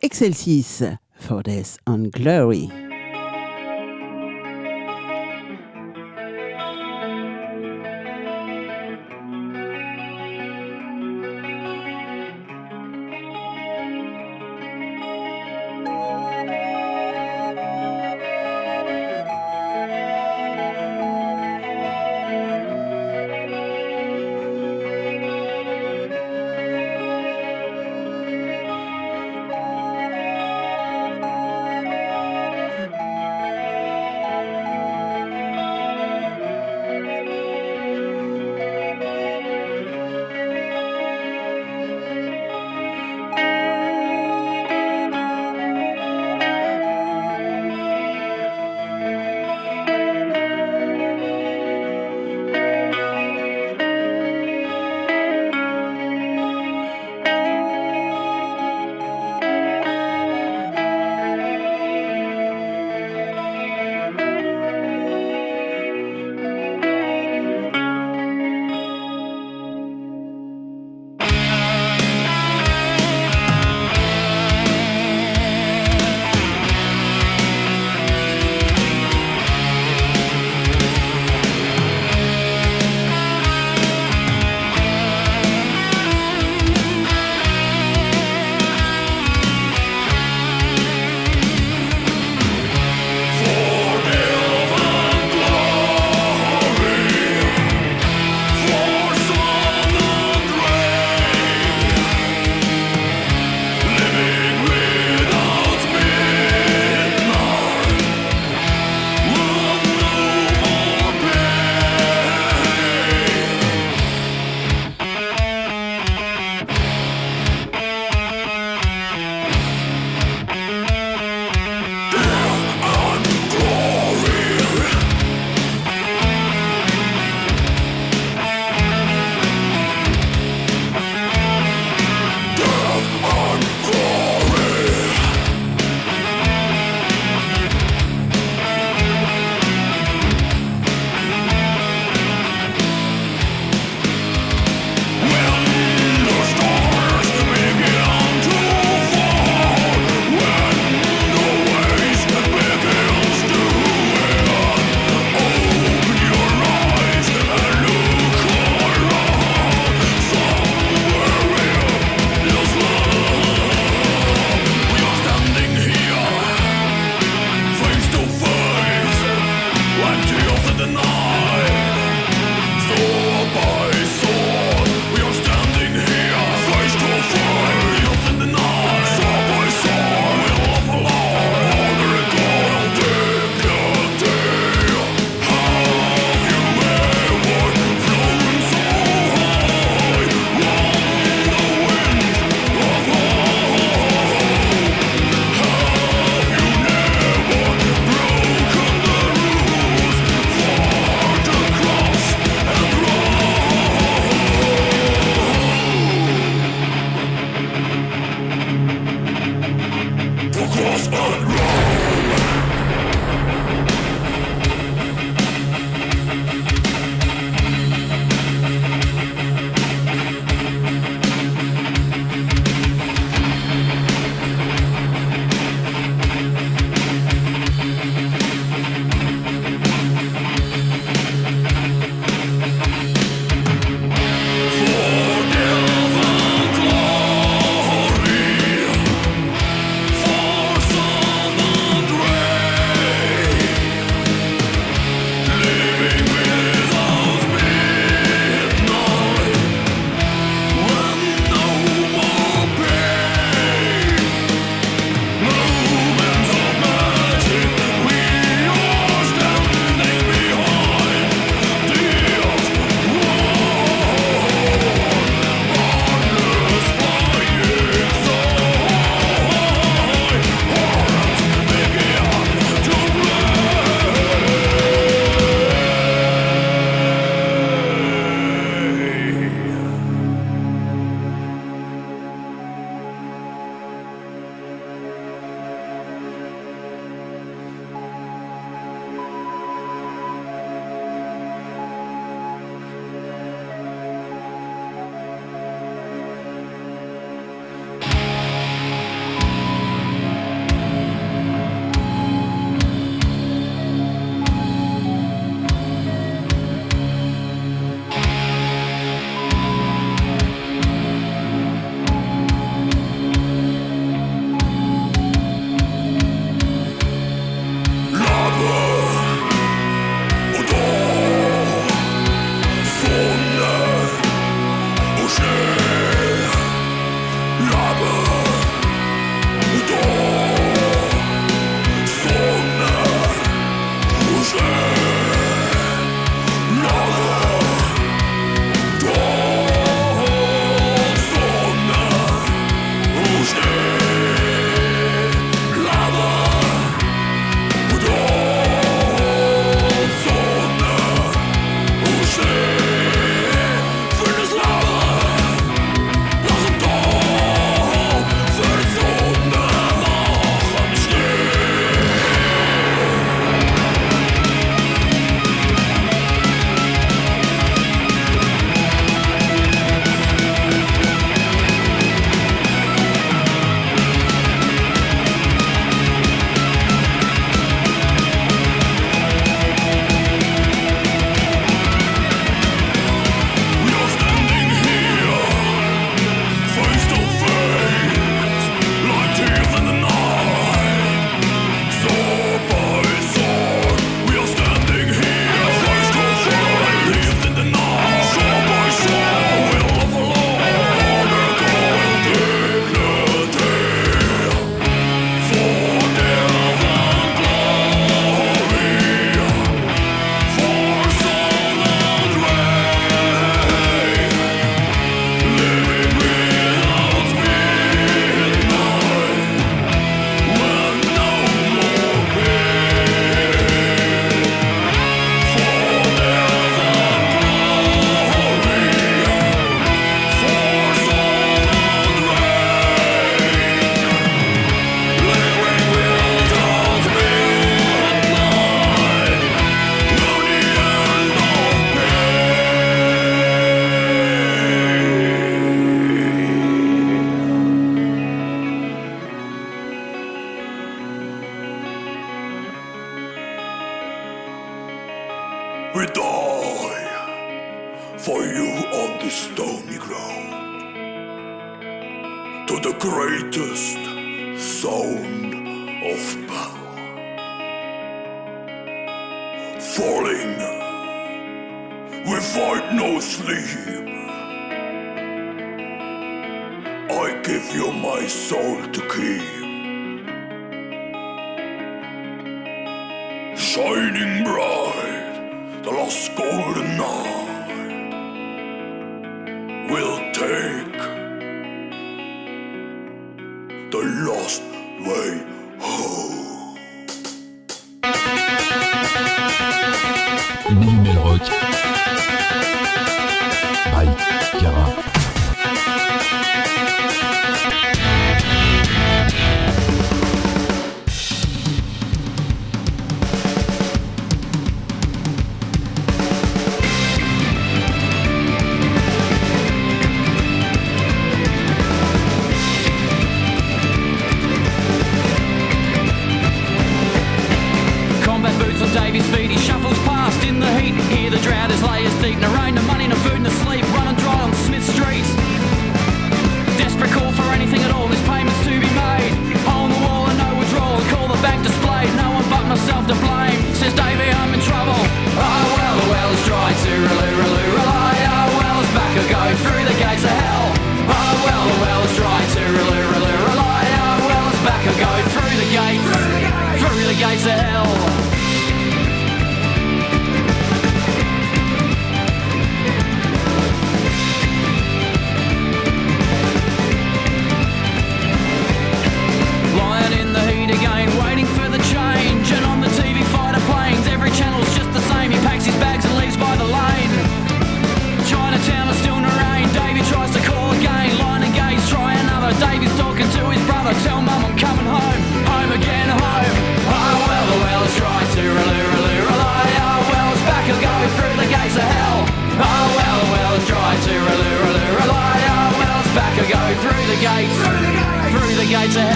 Excel For Death and Glory.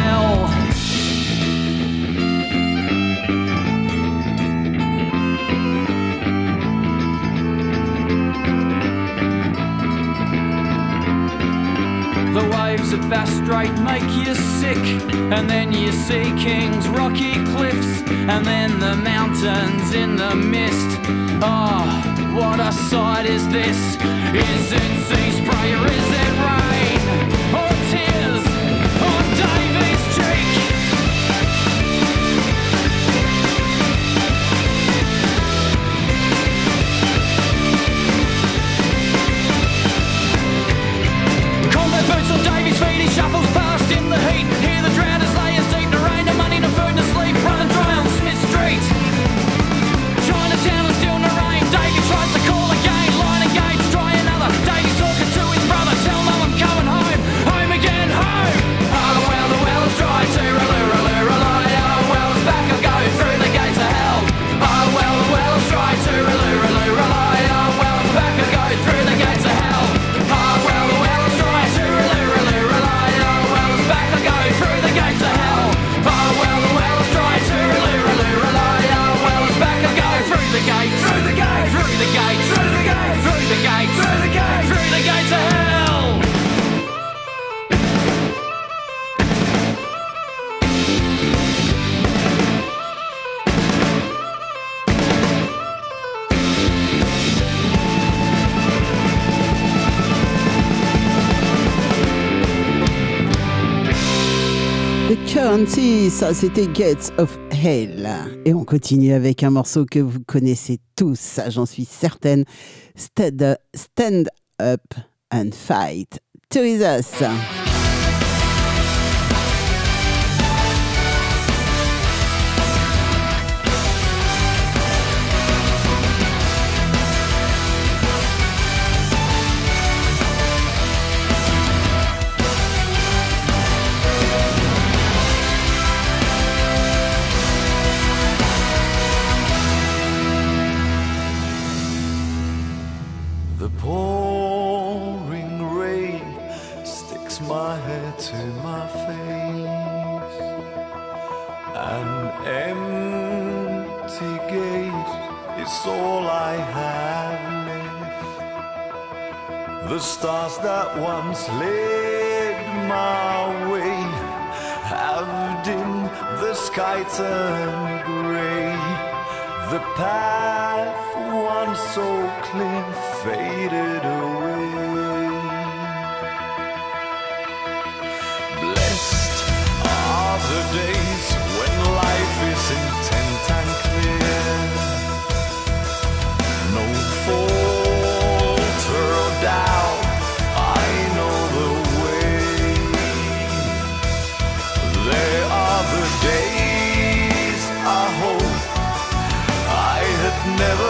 hell. The waves at Bass Strait make you sick, and then you see King's rocky cliffs, and then the mountains in the mist. Oh, what a sight is this! Is it sea spray or is it? 26, c'était Gates of Hell. Et on continue avec un morceau que vous connaissez tous, j'en suis certaine. Stand, stand up and fight. To is us. all I have left. The stars that once lit my way have dimmed, the sky turned grey. The path once so clear faded away. never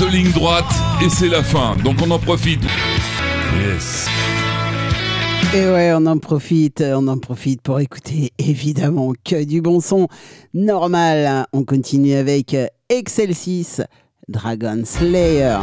de ligne droite et c'est la fin. Donc on en profite. Yes. Et ouais, on en profite, on en profite pour écouter évidemment que du bon son normal. On continue avec Excel 6, Dragon Slayer.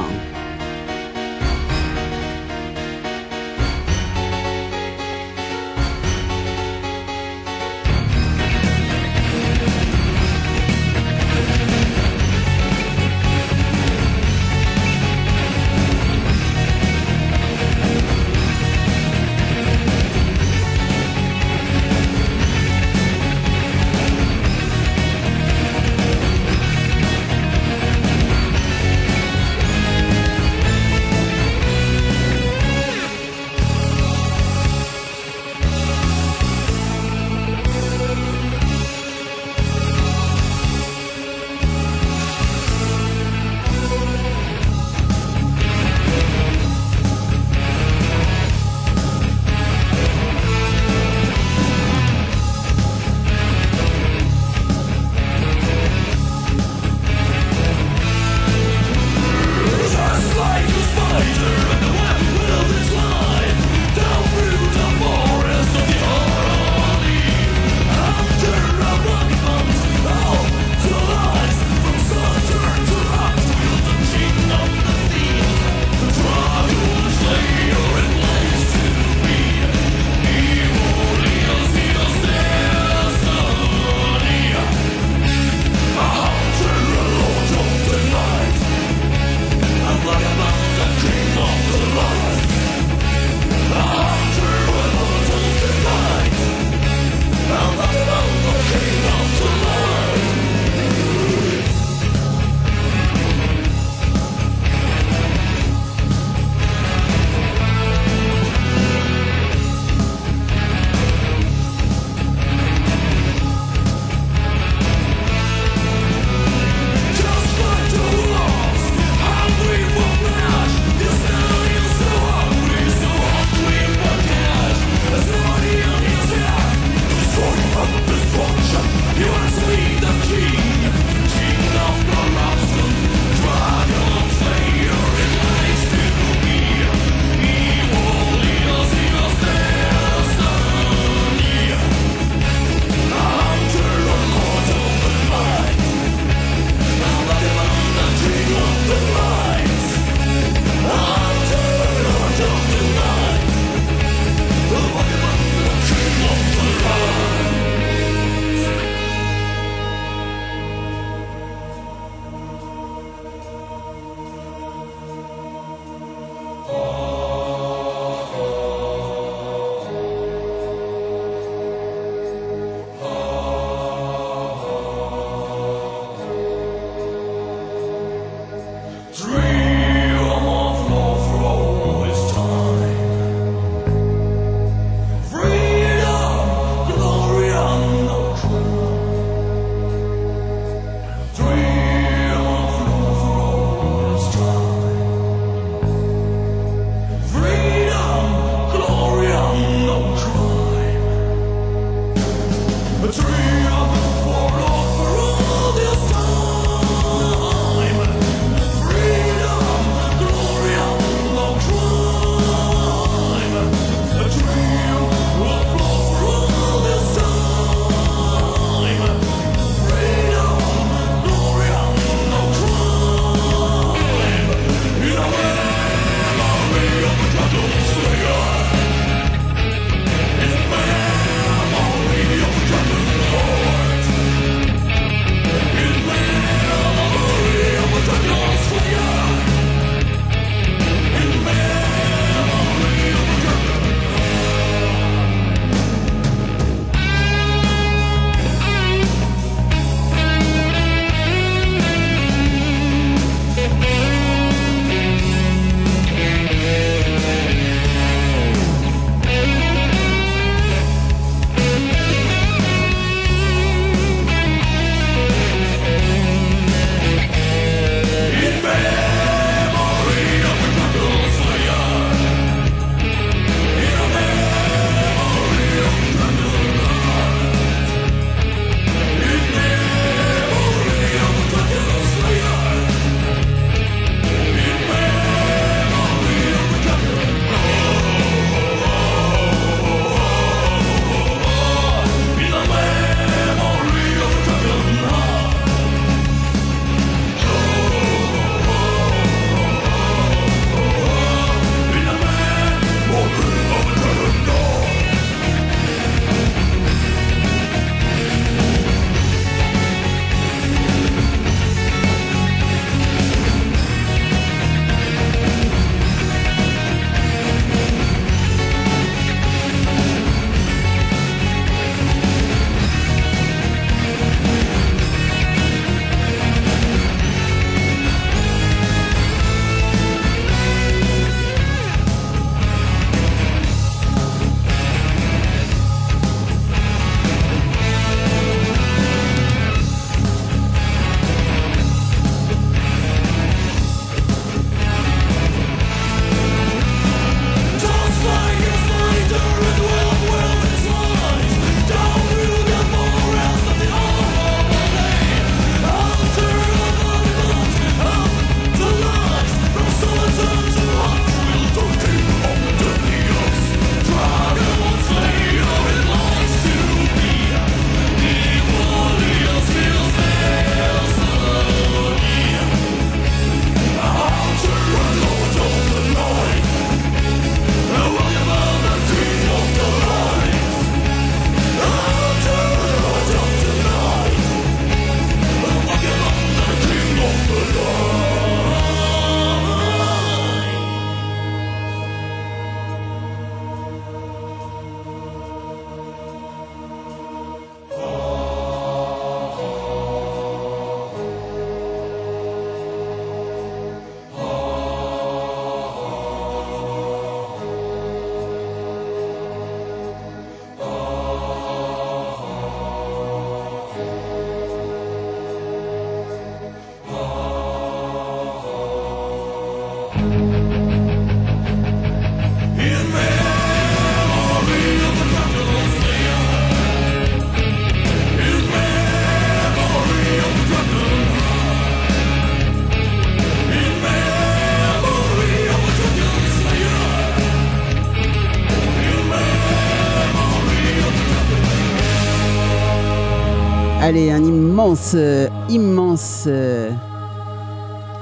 Allez, un immense, euh, immense euh,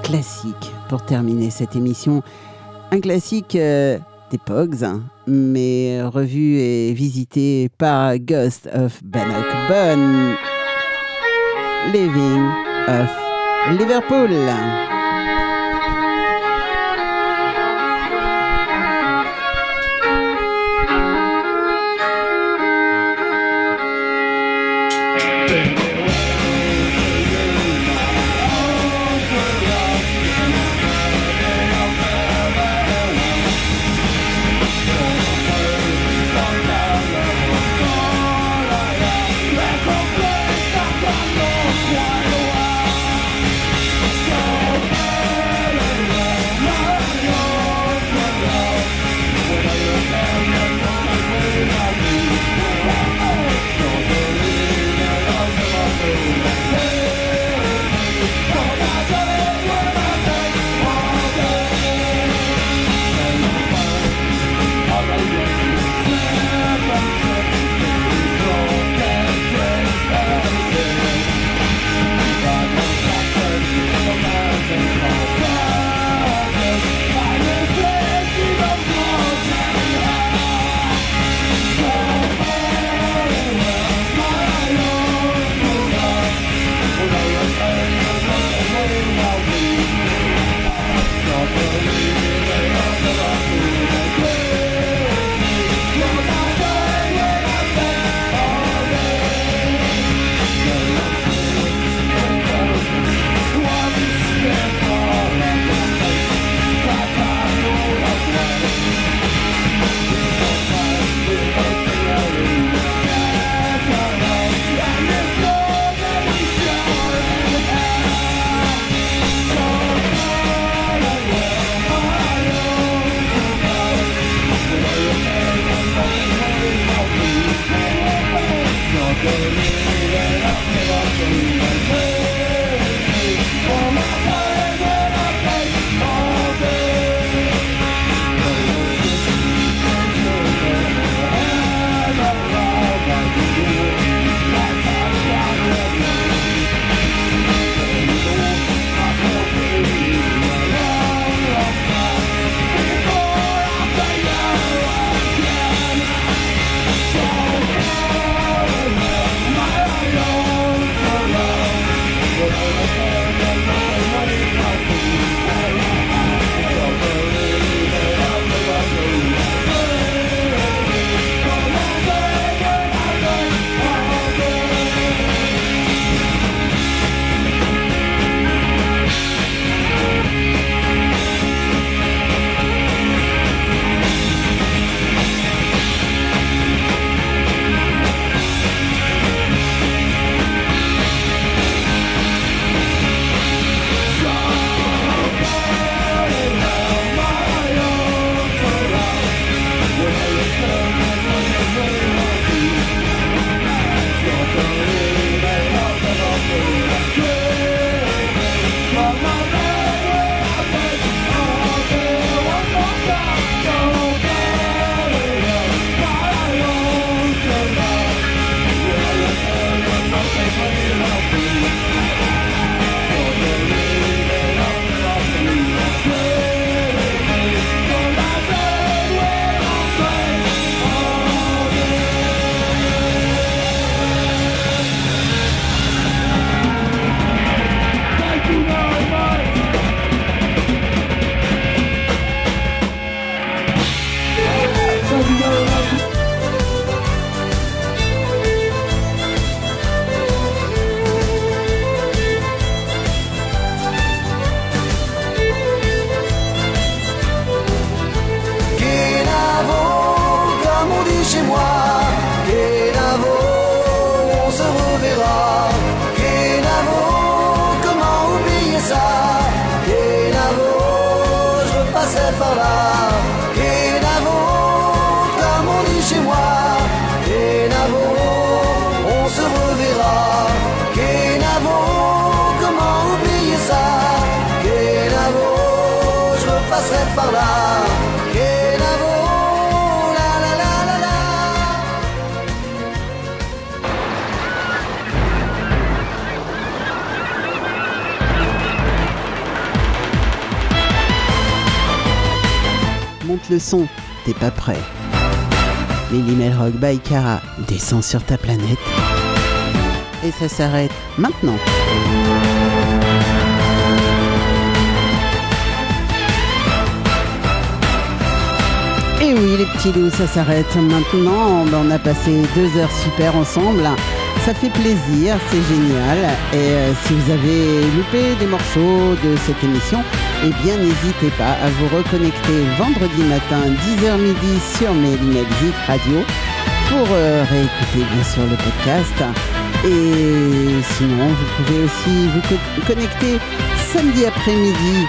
classique pour terminer cette émission. Un classique euh, des Pogs, hein, mais revu et visité par Ghost of Bannockburn. Living of Liverpool. Descend sur ta planète. Et ça s'arrête maintenant. Et oui, les petits loups, ça s'arrête maintenant. On a passé deux heures super ensemble. Ça fait plaisir, c'est génial. Et euh, si vous avez loupé des morceaux de cette émission, eh bien n'hésitez pas à vous reconnecter vendredi matin 10h midi sur Melzik Radio pour euh, réécouter bien sûr le podcast. Et sinon, vous pouvez aussi vous co- connecter samedi après-midi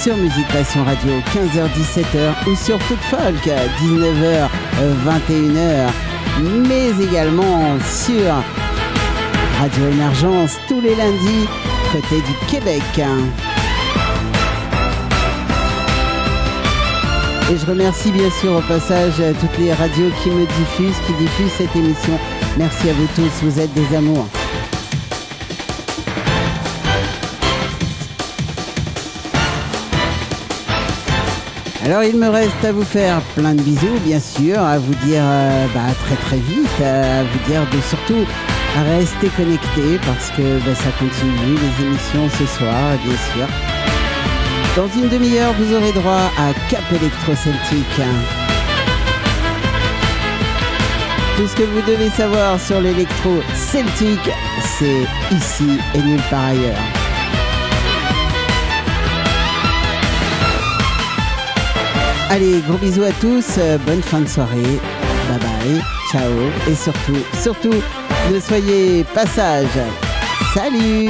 sur Musique Passion Radio 15h-17h ou sur Foot Folk 19h 21h mais également sur Radio Émergence tous les lundis côté du Québec. Et je remercie bien sûr au passage toutes les radios qui me diffusent, qui diffusent cette émission. Merci à vous tous, vous êtes des amours. Alors il me reste à vous faire plein de bisous, bien sûr, à vous dire euh, bah, très très vite, à vous dire de surtout rester connectés parce que bah, ça continue, les émissions ce soir, bien sûr. Dans une demi-heure, vous aurez droit à Cap Electro-Celtique. Tout ce que vous devez savoir sur l'électro-celtique, c'est ici et nulle part ailleurs. Allez, gros bisous à tous, euh, bonne fin de soirée, bye bye, ciao, et surtout, surtout, ne soyez pas sages. Salut